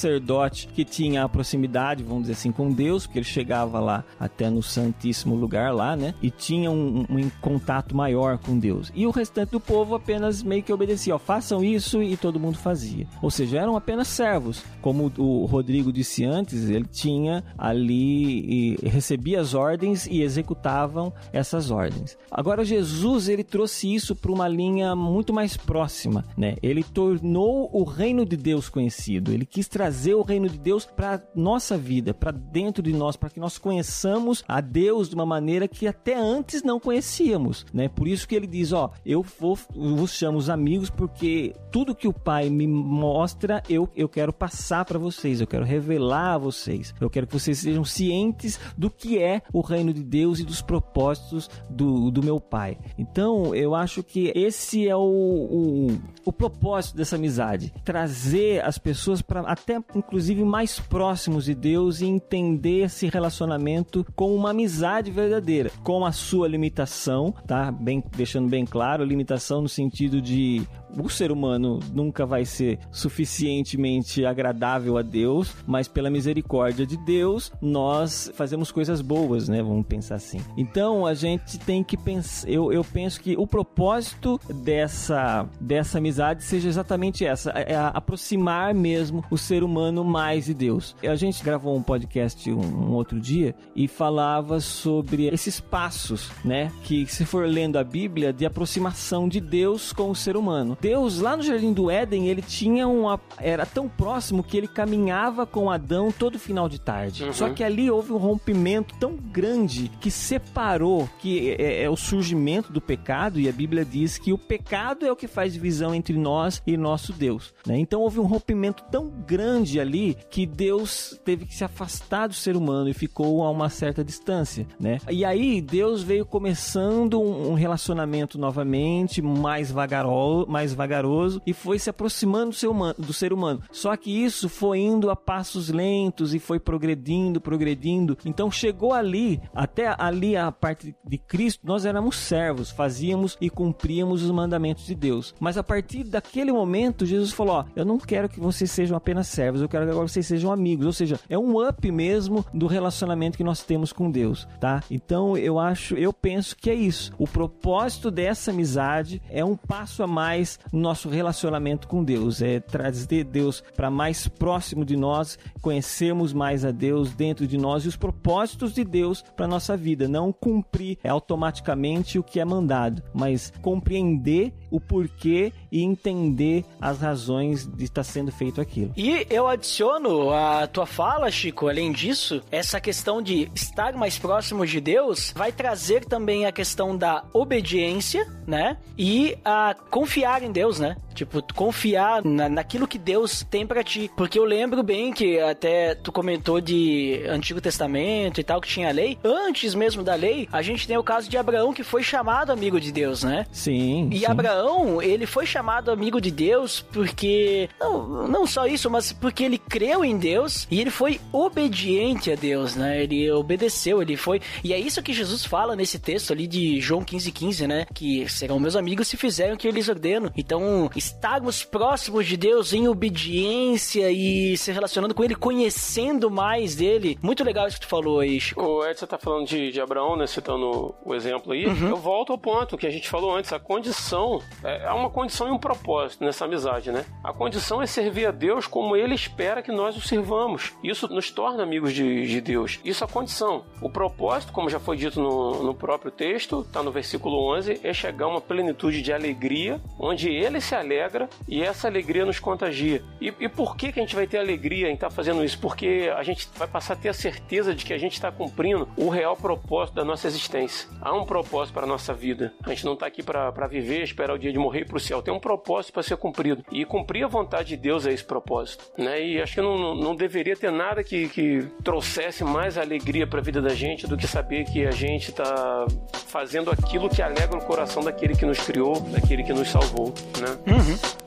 que tinha a proximidade, vamos dizer assim, com Deus, porque ele chegava lá até no santíssimo lugar lá, né? E tinha um, um contato maior com Deus. E o restante do povo apenas meio que obedecia, ó, façam isso e todo mundo fazia. Ou seja, eram apenas servos. Como o Rodrigo disse antes, ele tinha ali e recebia as ordens e executavam essas ordens. Agora Jesus ele trouxe isso para uma linha muito mais próxima, né? Ele tornou o reino de Deus conhecido. Ele quis trazer o reino de Deus para nossa vida, para dentro de nós, para que nós conheçamos a Deus de uma maneira que até antes não conhecíamos, né? Por isso que ele diz, ó, eu vou vos chamo os amigos porque tudo que o Pai me mostra, eu, eu quero passar para vocês, eu quero revelar a vocês. Eu quero que vocês sejam cientes do que é o reino de Deus e dos propósitos do, do meu Pai. Então, eu acho que esse é o, o, o propósito dessa amizade. Trazer as pessoas para até, inclusive, mais próximos de Deus e entender esse relacionamento com uma amizade verdadeira, com a sua limitação, tá? Bem, deixando bem claro, limitação no sentido de o ser humano nunca vai ser suficientemente agradável a Deus, mas pela misericórdia de Deus, nós fazemos coisas boas, né? Vamos pensar assim. Então a gente tem que pensar. Eu, eu penso que o propósito dessa, dessa amizade seja exatamente essa: é aproximar mesmo o ser humano mais de Deus. A gente gravou um podcast um, um outro dia e falava sobre esses passos, né? Que se for lendo a Bíblia, de aproximação de Deus com o ser humano. Deus, lá no Jardim do Éden, ele tinha uma. Era tão próximo que ele caminhava com Adão todo final de tarde. Uhum. Só que ali houve um rompimento tão grande que separou, que é, é, o surgimento do pecado, e a Bíblia diz que o pecado é o que faz divisão entre nós e nosso Deus. Né? Então houve um rompimento tão grande ali que Deus teve que se afastar do ser humano e ficou a uma certa distância. Né? E aí Deus veio começando um relacionamento novamente, mais vagaroso, mais mais vagaroso e foi se aproximando do ser, humano, do ser humano. Só que isso foi indo a passos lentos e foi progredindo, progredindo. Então chegou ali, até ali a parte de Cristo, nós éramos servos, fazíamos e cumpríamos os mandamentos de Deus. Mas a partir daquele momento, Jesus falou: Ó, eu não quero que vocês sejam apenas servos, eu quero que agora vocês sejam amigos. Ou seja, é um up mesmo do relacionamento que nós temos com Deus, tá? Então eu acho, eu penso que é isso. O propósito dessa amizade é um passo a mais nosso relacionamento com Deus, é trazer Deus para mais próximo de nós, conhecermos mais a Deus dentro de nós e os propósitos de Deus para nossa vida, não cumprir automaticamente o que é mandado, mas compreender o porquê e entender as razões de estar sendo feito aquilo. E eu adiciono a tua fala, Chico, além disso, essa questão de estar mais próximo de Deus vai trazer também a questão da obediência, né? E a confiar em Deus, né? Tipo, confiar na, naquilo que Deus tem para ti. Porque eu lembro bem que até tu comentou de Antigo Testamento e tal, que tinha lei. Antes mesmo da lei, a gente tem o caso de Abraão, que foi chamado amigo de Deus, né? Sim. E sim. Abraão, ele foi chamado amigo de Deus porque. Não, não só isso, mas porque ele creu em Deus e ele foi obediente a Deus, né? Ele obedeceu, ele foi. E é isso que Jesus fala nesse texto ali de João 15, 15, né? Que serão meus amigos se fizerem o que eu lhes ordeno. Então, estarmos próximos de Deus em obediência e se relacionando com Ele, conhecendo mais dele. Muito legal isso que tu falou aí, Chico. O Edson tá falando de, de Abraão, né? Citando o exemplo aí. Uhum. Eu volto ao ponto que a gente falou antes. A condição é, é uma condição e um propósito nessa amizade, né? A condição é servir a Deus como Ele espera que nós o servamos. Isso nos torna amigos de, de Deus. Isso é a condição. O propósito, como já foi dito no, no próprio texto, tá no versículo 11, é chegar a uma plenitude de alegria, onde Ele se alegra e essa alegria nos contagia. E, e por que, que a gente vai ter alegria em estar tá fazendo isso? Porque a gente vai passar a ter a certeza de que a gente está cumprindo o real propósito da nossa existência. Há um propósito para a nossa vida. A gente não está aqui para viver, esperar o dia de morrer para o céu. Tem um propósito para ser cumprido. E cumprir a vontade de Deus é esse propósito. Né? E acho que não, não deveria ter nada que, que trouxesse mais alegria para a vida da gente do que saber que a gente está fazendo aquilo que alegra o coração daquele que nos criou, daquele que nos salvou. Né? Uhum.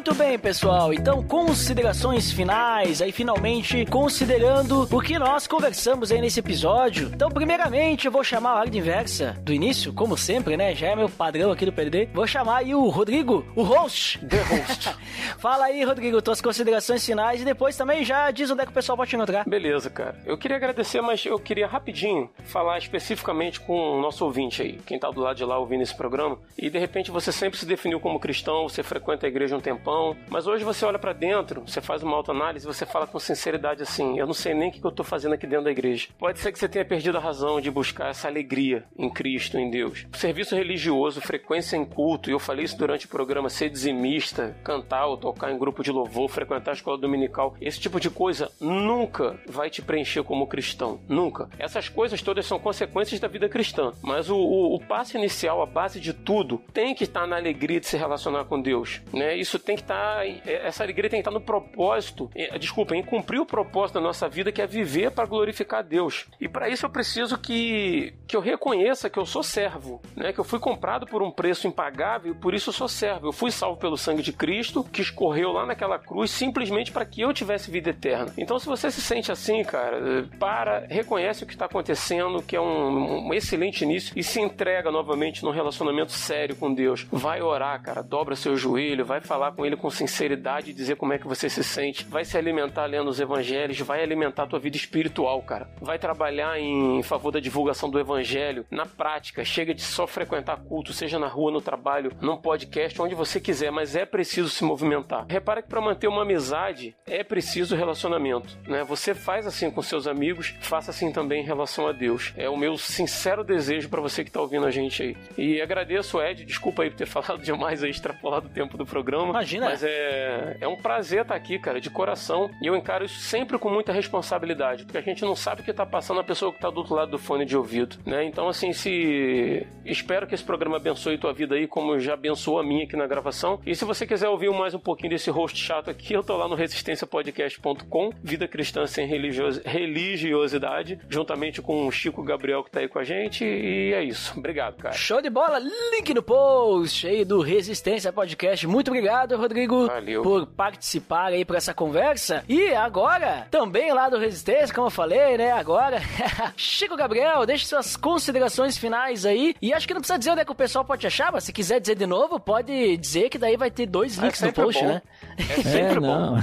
Muito bem, pessoal. Então, considerações finais, aí finalmente considerando o que nós conversamos aí nesse episódio. Então, primeiramente, eu vou chamar a ordem inversa do início, como sempre, né? Já é meu padrão aqui do PDD. Vou chamar aí o Rodrigo, o host. The host. [laughs] Fala aí, Rodrigo, tuas considerações finais e depois também já diz onde é que o pessoal pode te encontrar. Beleza, cara. Eu queria agradecer, mas eu queria rapidinho falar especificamente com o nosso ouvinte aí, quem tá do lado de lá ouvindo esse programa. E de repente você sempre se definiu como cristão, você frequenta a igreja um tempão, mas hoje você olha para dentro, você faz uma autoanálise, você fala com sinceridade assim: eu não sei nem o que eu tô fazendo aqui dentro da igreja. Pode ser que você tenha perdido a razão de buscar essa alegria em Cristo, em Deus. Serviço religioso, frequência em culto, e eu falei isso durante o programa, ser dizimista, cantar ou tocar em grupo de louvor, frequentar a escola dominical, esse tipo de coisa nunca vai te preencher como cristão. Nunca. Essas coisas todas são consequências da vida cristã. Mas o, o, o passo inicial, a base de tudo, tem que estar na alegria de se relacionar com Deus. Né? Isso tem que estar. Essa alegria tem que estar no propósito. Desculpa, em cumprir o propósito da nossa vida, que é viver para glorificar Deus. E para isso eu preciso que, que eu reconheça que eu sou servo, né? que eu fui comprado por um preço impagável e por isso eu sou servo. Eu fui salvo pelo sangue de Cristo, que escorreu lá naquela cruz simplesmente para que eu tivesse vida eterna. Então, se você se sente assim, cara, para, reconhece o que está acontecendo, que é um, um, excelente início, e se entrega novamente num relacionamento sério com Deus. Vai orar, cara, dobra seu joelho, vai falar com Ele com sinceridade dizer como é que você se sente. Vai se alimentar lendo os evangelhos, vai alimentar a tua vida espiritual, cara. Vai trabalhar em favor da divulgação do evangelho na prática. Chega de só frequentar culto, seja na rua, no trabalho, num podcast, onde você quiser, mas é preciso se movimentar. Repara que para manter uma amizade é preciso relacionamento, né? Você faz assim com seus amigos, faça assim também em relação a Deus. É o meu sincero desejo para você que tá ouvindo a gente aí. E agradeço, Ed, desculpa aí por ter [laughs] falado demais aí, extrapolado o tempo do programa. Imagina. Mas é, é um prazer estar aqui, cara, de coração. E eu encaro isso sempre com muita responsabilidade, porque a gente não sabe o que tá passando a pessoa que tá do outro lado do fone de ouvido, né? Então, assim, se. Espero que esse programa abençoe tua vida aí, como já abençoou a minha aqui na gravação. E se você quiser ouvir mais um pouquinho desse host chato aqui, eu tô lá no resistenciapodcast.com, Vida Cristã Sem Religios... Religiosidade, juntamente com o Chico Gabriel que tá aí com a gente. E é isso. Obrigado, cara. Show de bola! Link no post aí do Resistência Podcast. Muito obrigado, Rodrigo, Valeu. por participar aí por essa conversa. E agora, também lá do Resistência, como eu falei, né? Agora, [laughs] Chico Gabriel, deixe suas considerações finais aí. E acho que não precisa dizer onde é que o pessoal pode te achar, mas se quiser dizer de novo, pode dizer que daí vai ter dois É links no post, bom. né? É sempre É, bom.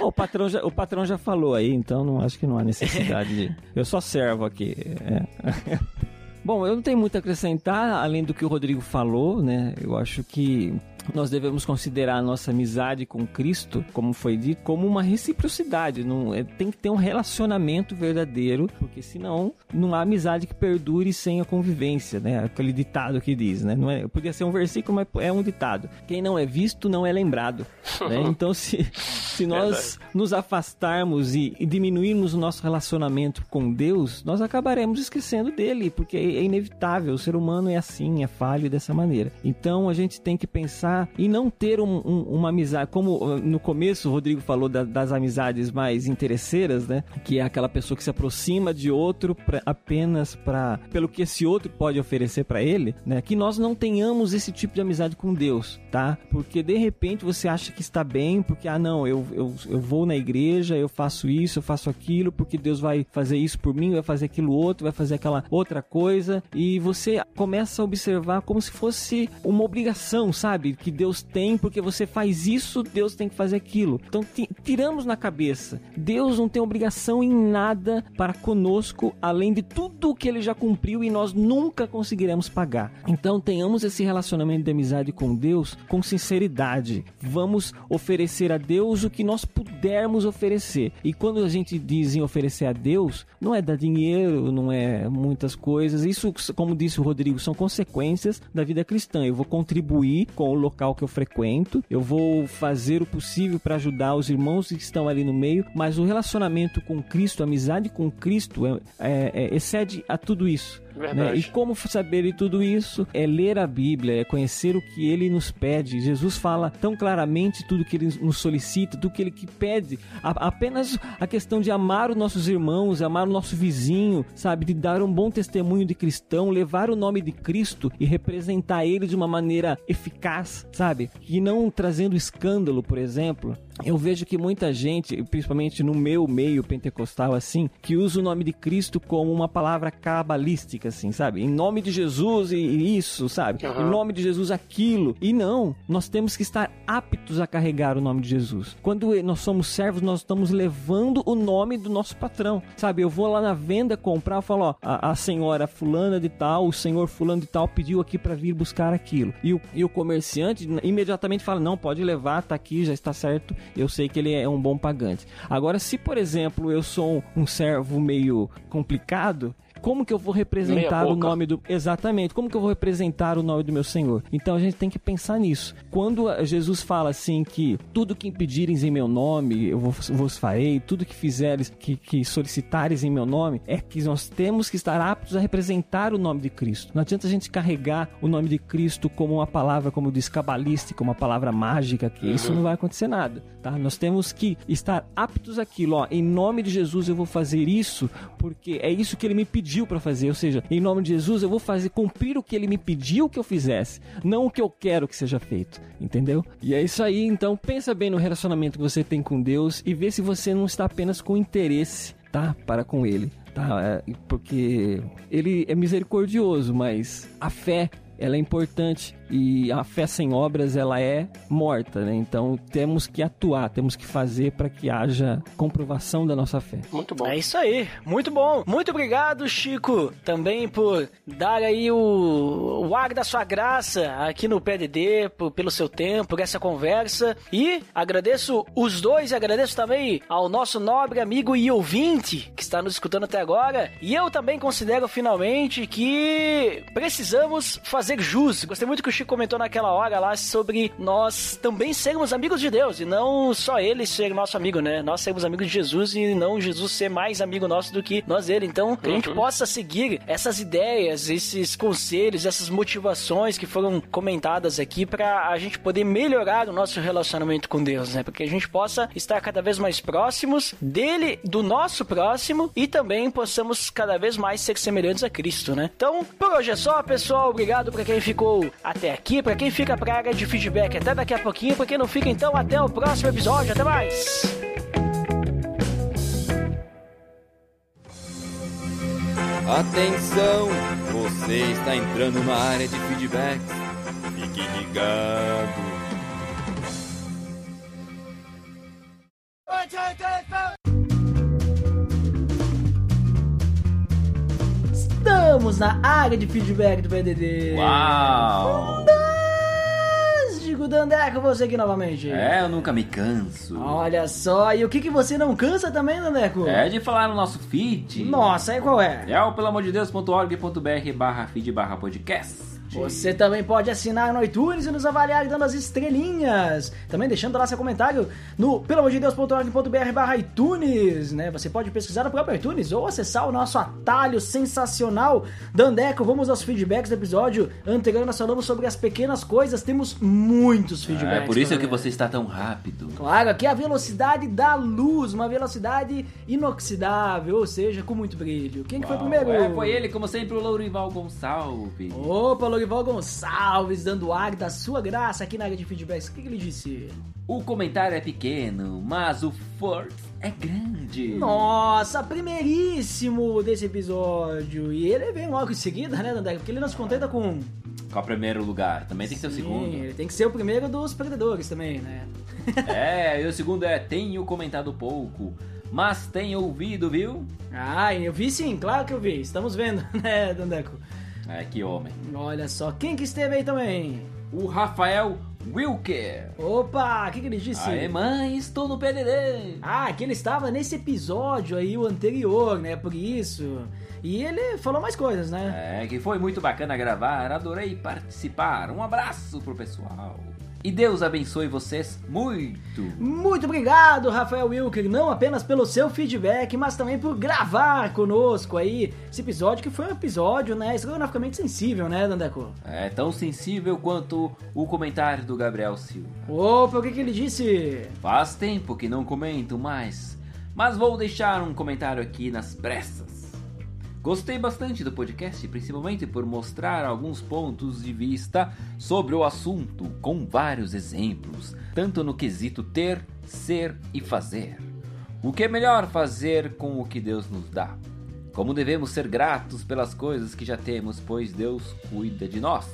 [laughs] o, patrão já, o patrão já falou aí, então não acho que não há necessidade de. Eu só servo aqui. é. [laughs] Bom, eu não tenho muito a acrescentar, além do que o Rodrigo falou, né? Eu acho que nós devemos considerar a nossa amizade com Cristo, como foi dito, como uma reciprocidade. Não, é, tem que ter um relacionamento verdadeiro, porque senão não há amizade que perdure sem a convivência, né? Aquele ditado que diz, né? Não é, podia ser um versículo, mas é um ditado. Quem não é visto não é lembrado. né? [laughs] Então, se, se nós nos afastarmos e, e diminuirmos o nosso relacionamento com Deus, nós acabaremos esquecendo dele, porque é inevitável. O ser humano é assim, é falho dessa maneira. Então, a gente tem que pensar e não ter um- um- uma amizade, como uh, no começo o Rodrigo falou da- das amizades mais interesseiras, né? Que é aquela pessoa que se aproxima de outro pra- apenas para pelo que esse outro pode oferecer para ele, né? Que nós não tenhamos esse tipo de amizade com Deus, tá? Porque de repente você acha que está bem, porque ah não, eu, eu, eu vou na igreja, eu faço isso, eu faço aquilo, porque Deus vai fazer isso por mim, vai fazer aquilo outro, vai fazer aquela outra coisa, e você começa a observar como se fosse uma obrigação, sabe? Que Deus tem, porque você faz isso, Deus tem que fazer aquilo. Então ti- tiramos na cabeça, Deus não tem obrigação em nada para conosco, além de tudo o que ele já cumpriu e nós nunca conseguiremos pagar. Então tenhamos esse relacionamento de amizade com Deus com sinceridade. Vamos oferecer a Deus o que nós pudermos oferecer. E quando a gente diz em oferecer a Deus, não é dar dinheiro, não é muitas coisas. Isso, como disse o Rodrigo, são consequências da vida cristã. Eu vou contribuir com o local que eu frequento, eu vou fazer o possível para ajudar os irmãos que estão ali no meio, mas o relacionamento com Cristo, a amizade com Cristo, é- é- é- excede a tudo isso. Né? E como saber de tudo isso? É ler a Bíblia, é conhecer o que ele nos pede. Jesus fala tão claramente tudo que ele nos solicita, tudo que ele que pede. A- apenas a questão de amar os nossos irmãos, amar o nosso vizinho, sabe? De dar um bom testemunho de cristão, levar o nome de Cristo e representar ele de uma maneira eficaz, sabe? E não trazendo escândalo, por exemplo. Eu vejo que muita gente, principalmente no meu meio pentecostal, assim, que usa o nome de Cristo como uma palavra cabalística, assim, sabe? Em nome de Jesus e isso, sabe? Aham. Em nome de Jesus aquilo. E não, nós temos que estar aptos a carregar o nome de Jesus. Quando nós somos servos, nós estamos levando o nome do nosso patrão, sabe? Eu vou lá na venda comprar, eu falo, ó, a, a senhora fulana de tal, o senhor fulano de tal pediu aqui para vir buscar aquilo. E o, e o comerciante imediatamente fala, não, pode levar, tá aqui, já está certo, eu sei que ele é um bom pagante. Agora, se por exemplo eu sou um servo meio complicado, como que eu vou representar o nome do. Exatamente, como que eu vou representar o nome do meu Senhor? Então a gente tem que pensar nisso. Quando Jesus fala assim que tudo que impedirem em meu nome, eu vos, farei, tudo que fizeres, que, que solicitares em meu nome, é que nós temos que estar aptos a representar o nome de Cristo. Não adianta a gente carregar o nome de Cristo como uma palavra, como diz cabalística, uma palavra mágica, que isso não vai acontecer nada, tá? Nós temos que estar aptos àquilo, ó, em nome de Jesus eu vou fazer isso, porque é isso que ele me pediu para fazer, ou seja, em nome de Jesus eu vou fazer cumprir o que ele me pediu que eu fizesse, não o que eu quero que seja feito, entendeu? E é isso aí, então pensa bem no relacionamento que você tem com Deus e vê se você não está apenas com interesse, tá? Para com ele. Tá, É, porque ele é misericordioso, mas a fé ela é importante e a fé sem obras ela é morta, né? Então temos que atuar, temos que fazer para que haja comprovação da nossa fé. Muito bom. É isso aí, muito bom. Muito obrigado, Chico, também por dar aí o, o ar da sua graça aqui no PDD, por- pelo seu tempo, por essa conversa. E agradeço os dois, agradeço também ao nosso nobre amigo e ouvinte que está nos escutando até agora. E eu também considero finalmente que precisamos fazer jus. Gostei muito que o Chico comentou naquela hora lá sobre nós também sermos amigos de Deus e não só ele ser nosso amigo, né? Nós sermos amigos de Jesus e não Jesus ser mais amigo nosso do que nós dele. Então, que a gente possa seguir essas ideias, esses conselhos, essas motivações que foram comentadas aqui pra a gente poder melhorar o nosso relacionamento com Deus, né? Porque a gente possa estar cada vez mais próximos dele, do nosso próximo e também possamos cada vez mais ser semelhantes a Cristo, né? Então, por hoje é só, pessoal. Obrigado pra quem ficou até aqui, pra quem fica pra área de feedback até daqui a pouquinho, pra quem não fica, então até o próximo episódio. Até mais! Atenção! Você está entrando na área de feedbacks. Fique ligado. Estamos na área de feedback do PDD. Uau! Digo Dandeco, você aqui novamente. É, eu nunca me canso. Olha só, e o que, que você não cansa também, Dandeco? É de falar no nosso feed. Nossa, aí qual é? É o pelamordedeus.org.br barra feed barra podcast. Você também pode assinar no iTunes e nos avaliar dando as estrelinhas. Também deixando lá seu comentário no pelamordedeus.org.br barra iTunes, né? Você pode pesquisar no próprio iTunes ou acessar o nosso atalho sensacional. Dandeco, vamos aos feedbacks do episódio anterior. Nós falamos sobre as pequenas coisas. Temos muitos É feedbacks. por isso que você está tão rápido. Claro, aqui é a velocidade da luz, uma velocidade inoxidável, ou seja, com muito brilho. Quem que foi primeiro? É, foi ele, como sempre, o Lourival Gonçalves. Opa, Lourival Gonçalves, dando ar da sua graça aqui na área de feedbacks. O que, que ele disse? O comentário é pequeno, mas o force é grande. Nossa, primeiríssimo desse episódio. E ele vem logo em seguida, né, Dandé? Porque ele não se contenta com. Qual é o primeiro lugar? Também tem que ser o Sim, segundo. Ele tem que ser o primeiro dos perdedores também, né? [laughs] É, e o segundo é tenho comentado pouco, mas tenho ouvido, viu? Ah, eu vi sim, claro que eu vi. Estamos vendo, [laughs] né, Dandeco? É, que homem. Olha só, quem que esteve aí também? O Rafael Wilker. Opa, o que, que ele disse? Aê, mãe, estou no PDD. Ah, que ele estava nesse episódio aí, o anterior, né? Por isso. E ele falou mais coisas, né? É, que foi muito bacana gravar, adorei participar. Um abraço pro pessoal. E Deus abençoe vocês muito. Muito obrigado, Rafael Wilker, não apenas pelo seu feedback, mas também por gravar conosco aí esse episódio, que foi um episódio, né, estrogonoficamente sensível, né, Dandeco? É tão sensível quanto o comentário do Gabriel Silva. Opa, o que, que ele disse? Faz tempo que não comento mais, mas vou deixar um comentário aqui nas pressas. Gostei bastante do podcast, principalmente por mostrar alguns pontos de vista sobre o assunto, com vários exemplos, tanto no quesito ter, ser e fazer. O que é melhor fazer com o que Deus nos dá? Como devemos ser gratos pelas coisas que já temos, pois Deus cuida de nós?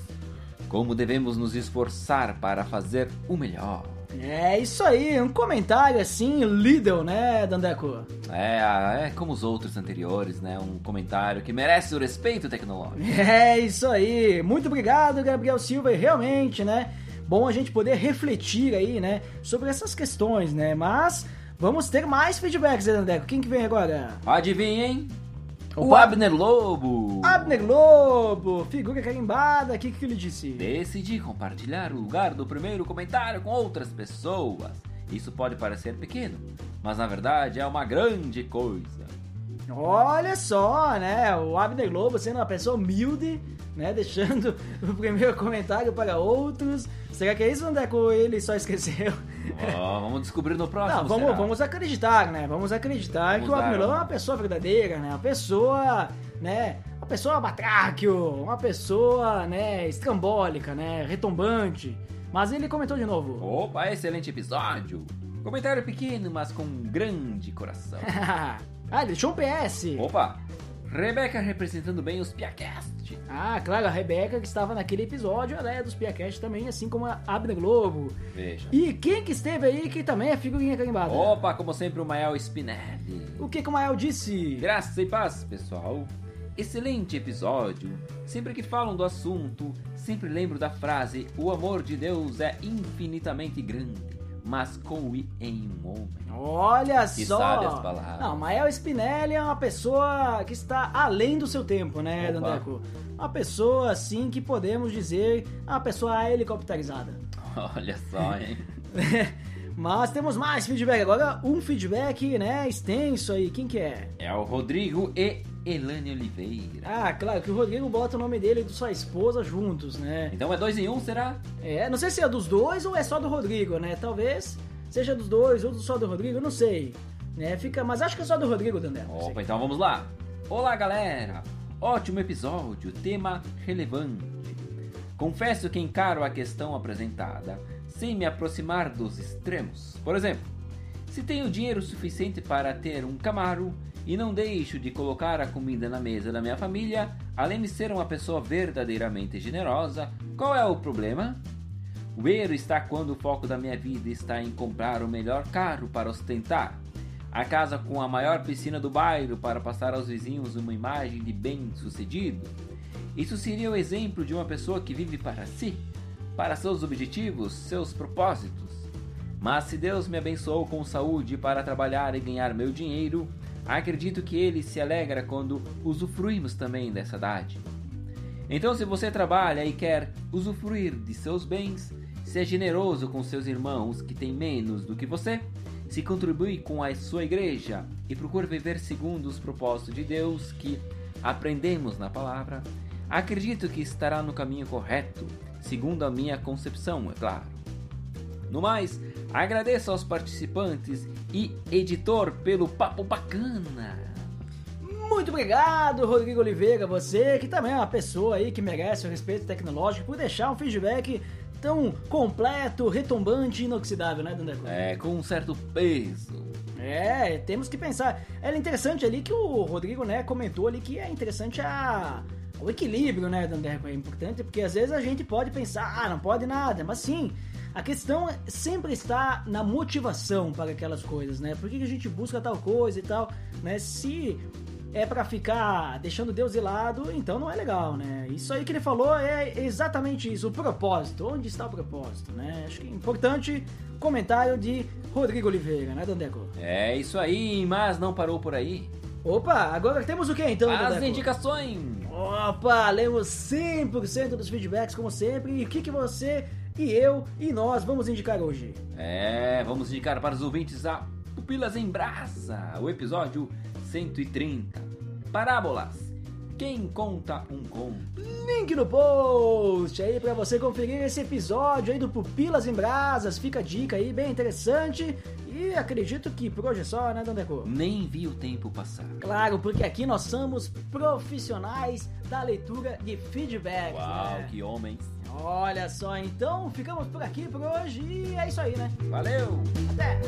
Como devemos nos esforçar para fazer o melhor? É isso aí, um comentário assim, Lidl, né, Dandeco? É, é como os outros anteriores, né? Um comentário que merece o respeito tecnológico. [laughs] É isso aí, muito obrigado, Gabriel Silva, e realmente, né? Bom a gente poder refletir aí, né, sobre essas questões, né? Mas vamos ter mais feedbacks, né, Dandeco. Quem que vem agora? Adivinha, hein? O, O Abner Lobo! Abner Lobo, figura carimbada, o que, que ele disse? Decidi compartilhar o lugar do primeiro comentário com outras pessoas. Isso pode parecer pequeno, mas na verdade é uma grande coisa. Olha só, né? O Abner Lobo sendo uma pessoa humilde, né? [laughs] Deixando o primeiro comentário para outros. Será que é isso, Dandeco? ou Ele só esqueceu. Ó, vamos descobrir no próximo. Não, vamos, será? vamos acreditar, né? Vamos acreditar Vamos que o Lobo é uma- uma pessoa verdadeira, né? Uma pessoa, né? Uma pessoa batráquio, uma pessoa, né? Estrambólica, né? Retombante. Mas ele comentou de novo. Opa, excelente episódio! Comentário pequeno, mas com um grande coração. [laughs] ah, ele deixou um PS. Opa! Rebeca representando bem os Piacast. Ah, claro, a Rebeca que estava naquele episódio, ela é dos Piacast também, assim como a Abner Globo. Veja. E quem que esteve aí que também é figurinha carimbada? Opa, como sempre, o Mael Spinelli. O que que o Mael disse? Graça e paz, pessoal. Excelente episódio. Sempre que falam do assunto, sempre lembro da frase: O amor de Deus é infinitamente grande, mas com I em um homem. Olha Que só! sábias palavras. Não, Mael Spinelli é uma pessoa que está além do seu tempo, né, Opa. Dandeco? Uma pessoa, assim, que podemos dizer, uma pessoa helicopterizada. [laughs] Olha só, hein? [laughs] Mas temos mais feedback. Agora, um feedback, né, extenso aí. Quem que é? É o Rodrigo e Elane Oliveira. Ah, claro, que o Rodrigo bota o nome dele e de sua esposa juntos, né? Então é dois em um, será? É, não sei se é dos dois ou é só do Rodrigo, né? Talvez seja dos dois ou só do Rodrigo, não sei. Né? Fica, mas acho que é só do Rodrigo, Dandé. sei. Opa, então vamos lá. Olá, galera. Ótimo episódio, tema relevante. Confesso que encaro a questão apresentada sem me aproximar dos extremos. Por exemplo, se tenho dinheiro suficiente para ter um Camaro e não deixo de colocar a comida na mesa da minha família, além de ser uma pessoa verdadeiramente generosa, qual é o problema? O erro está quando o foco da minha vida está em comprar o melhor carro para ostentar, a casa com a maior piscina do bairro para passar aos vizinhos uma imagem de bem-sucedido. Isso seria o exemplo de uma pessoa que vive para si, para seus objetivos, seus propósitos. Mas se Deus me abençoou com saúde para trabalhar e ganhar meu dinheiro, acredito que Ele se alegra quando usufruímos também dessa dádiva. Então, se você trabalha e quer usufruir de seus bens, seja generoso com seus irmãos que têm menos do que você, se contribui com a sua igreja e procure viver segundo os propósitos de Deus que aprendemos na palavra, acredito que estará no caminho correto, segundo a minha concepção, é claro. No mais, agradeço aos participantes e editor pelo papo bacana. Muito obrigado, Rodrigo Oliveira, você que também é uma pessoa aí que merece o respeito tecnológico por deixar um feedback tão completo, retumbante e inoxidável, né, Dandeco? É, com um certo peso. É, temos que pensar. Era interessante ali que o Rodrigo, né, comentou ali que é interessante a o equilíbrio, né, Dandeco, é importante, porque às vezes a gente pode pensar, ah, não pode nada, mas sim, a questão sempre está na motivação para aquelas coisas, né? Por que que a gente busca tal coisa e tal, né? Se é pra ficar deixando Deus de lado, então não é legal, né? Isso aí que ele falou é exatamente isso, o propósito. Onde está o propósito, né? Acho que é importante comentário de Rodrigo Oliveira, né, Dandeco? É isso aí, mas não parou por aí. Opa, agora temos o que então, As Dandeco? indicações. Opa, lemos 100% dos feedbacks, como sempre. E o que, que você e eu e nós vamos indicar hoje. É, vamos indicar para os ouvintes a Pupilas em Brasa, o episódio 130. Parábolas. Quem conta um conto? Link no post aí pra você conferir esse episódio aí do Pupilas em Brasas. Fica a dica aí, bem interessante. E acredito que por hoje é só, né, Dandeco? Nem vi o tempo passar. Claro, porque aqui nós somos profissionais da leitura de feedback. Uau, né? que homens. Olha só, então ficamos por aqui por hoje e é isso aí, né? Valeu! Até!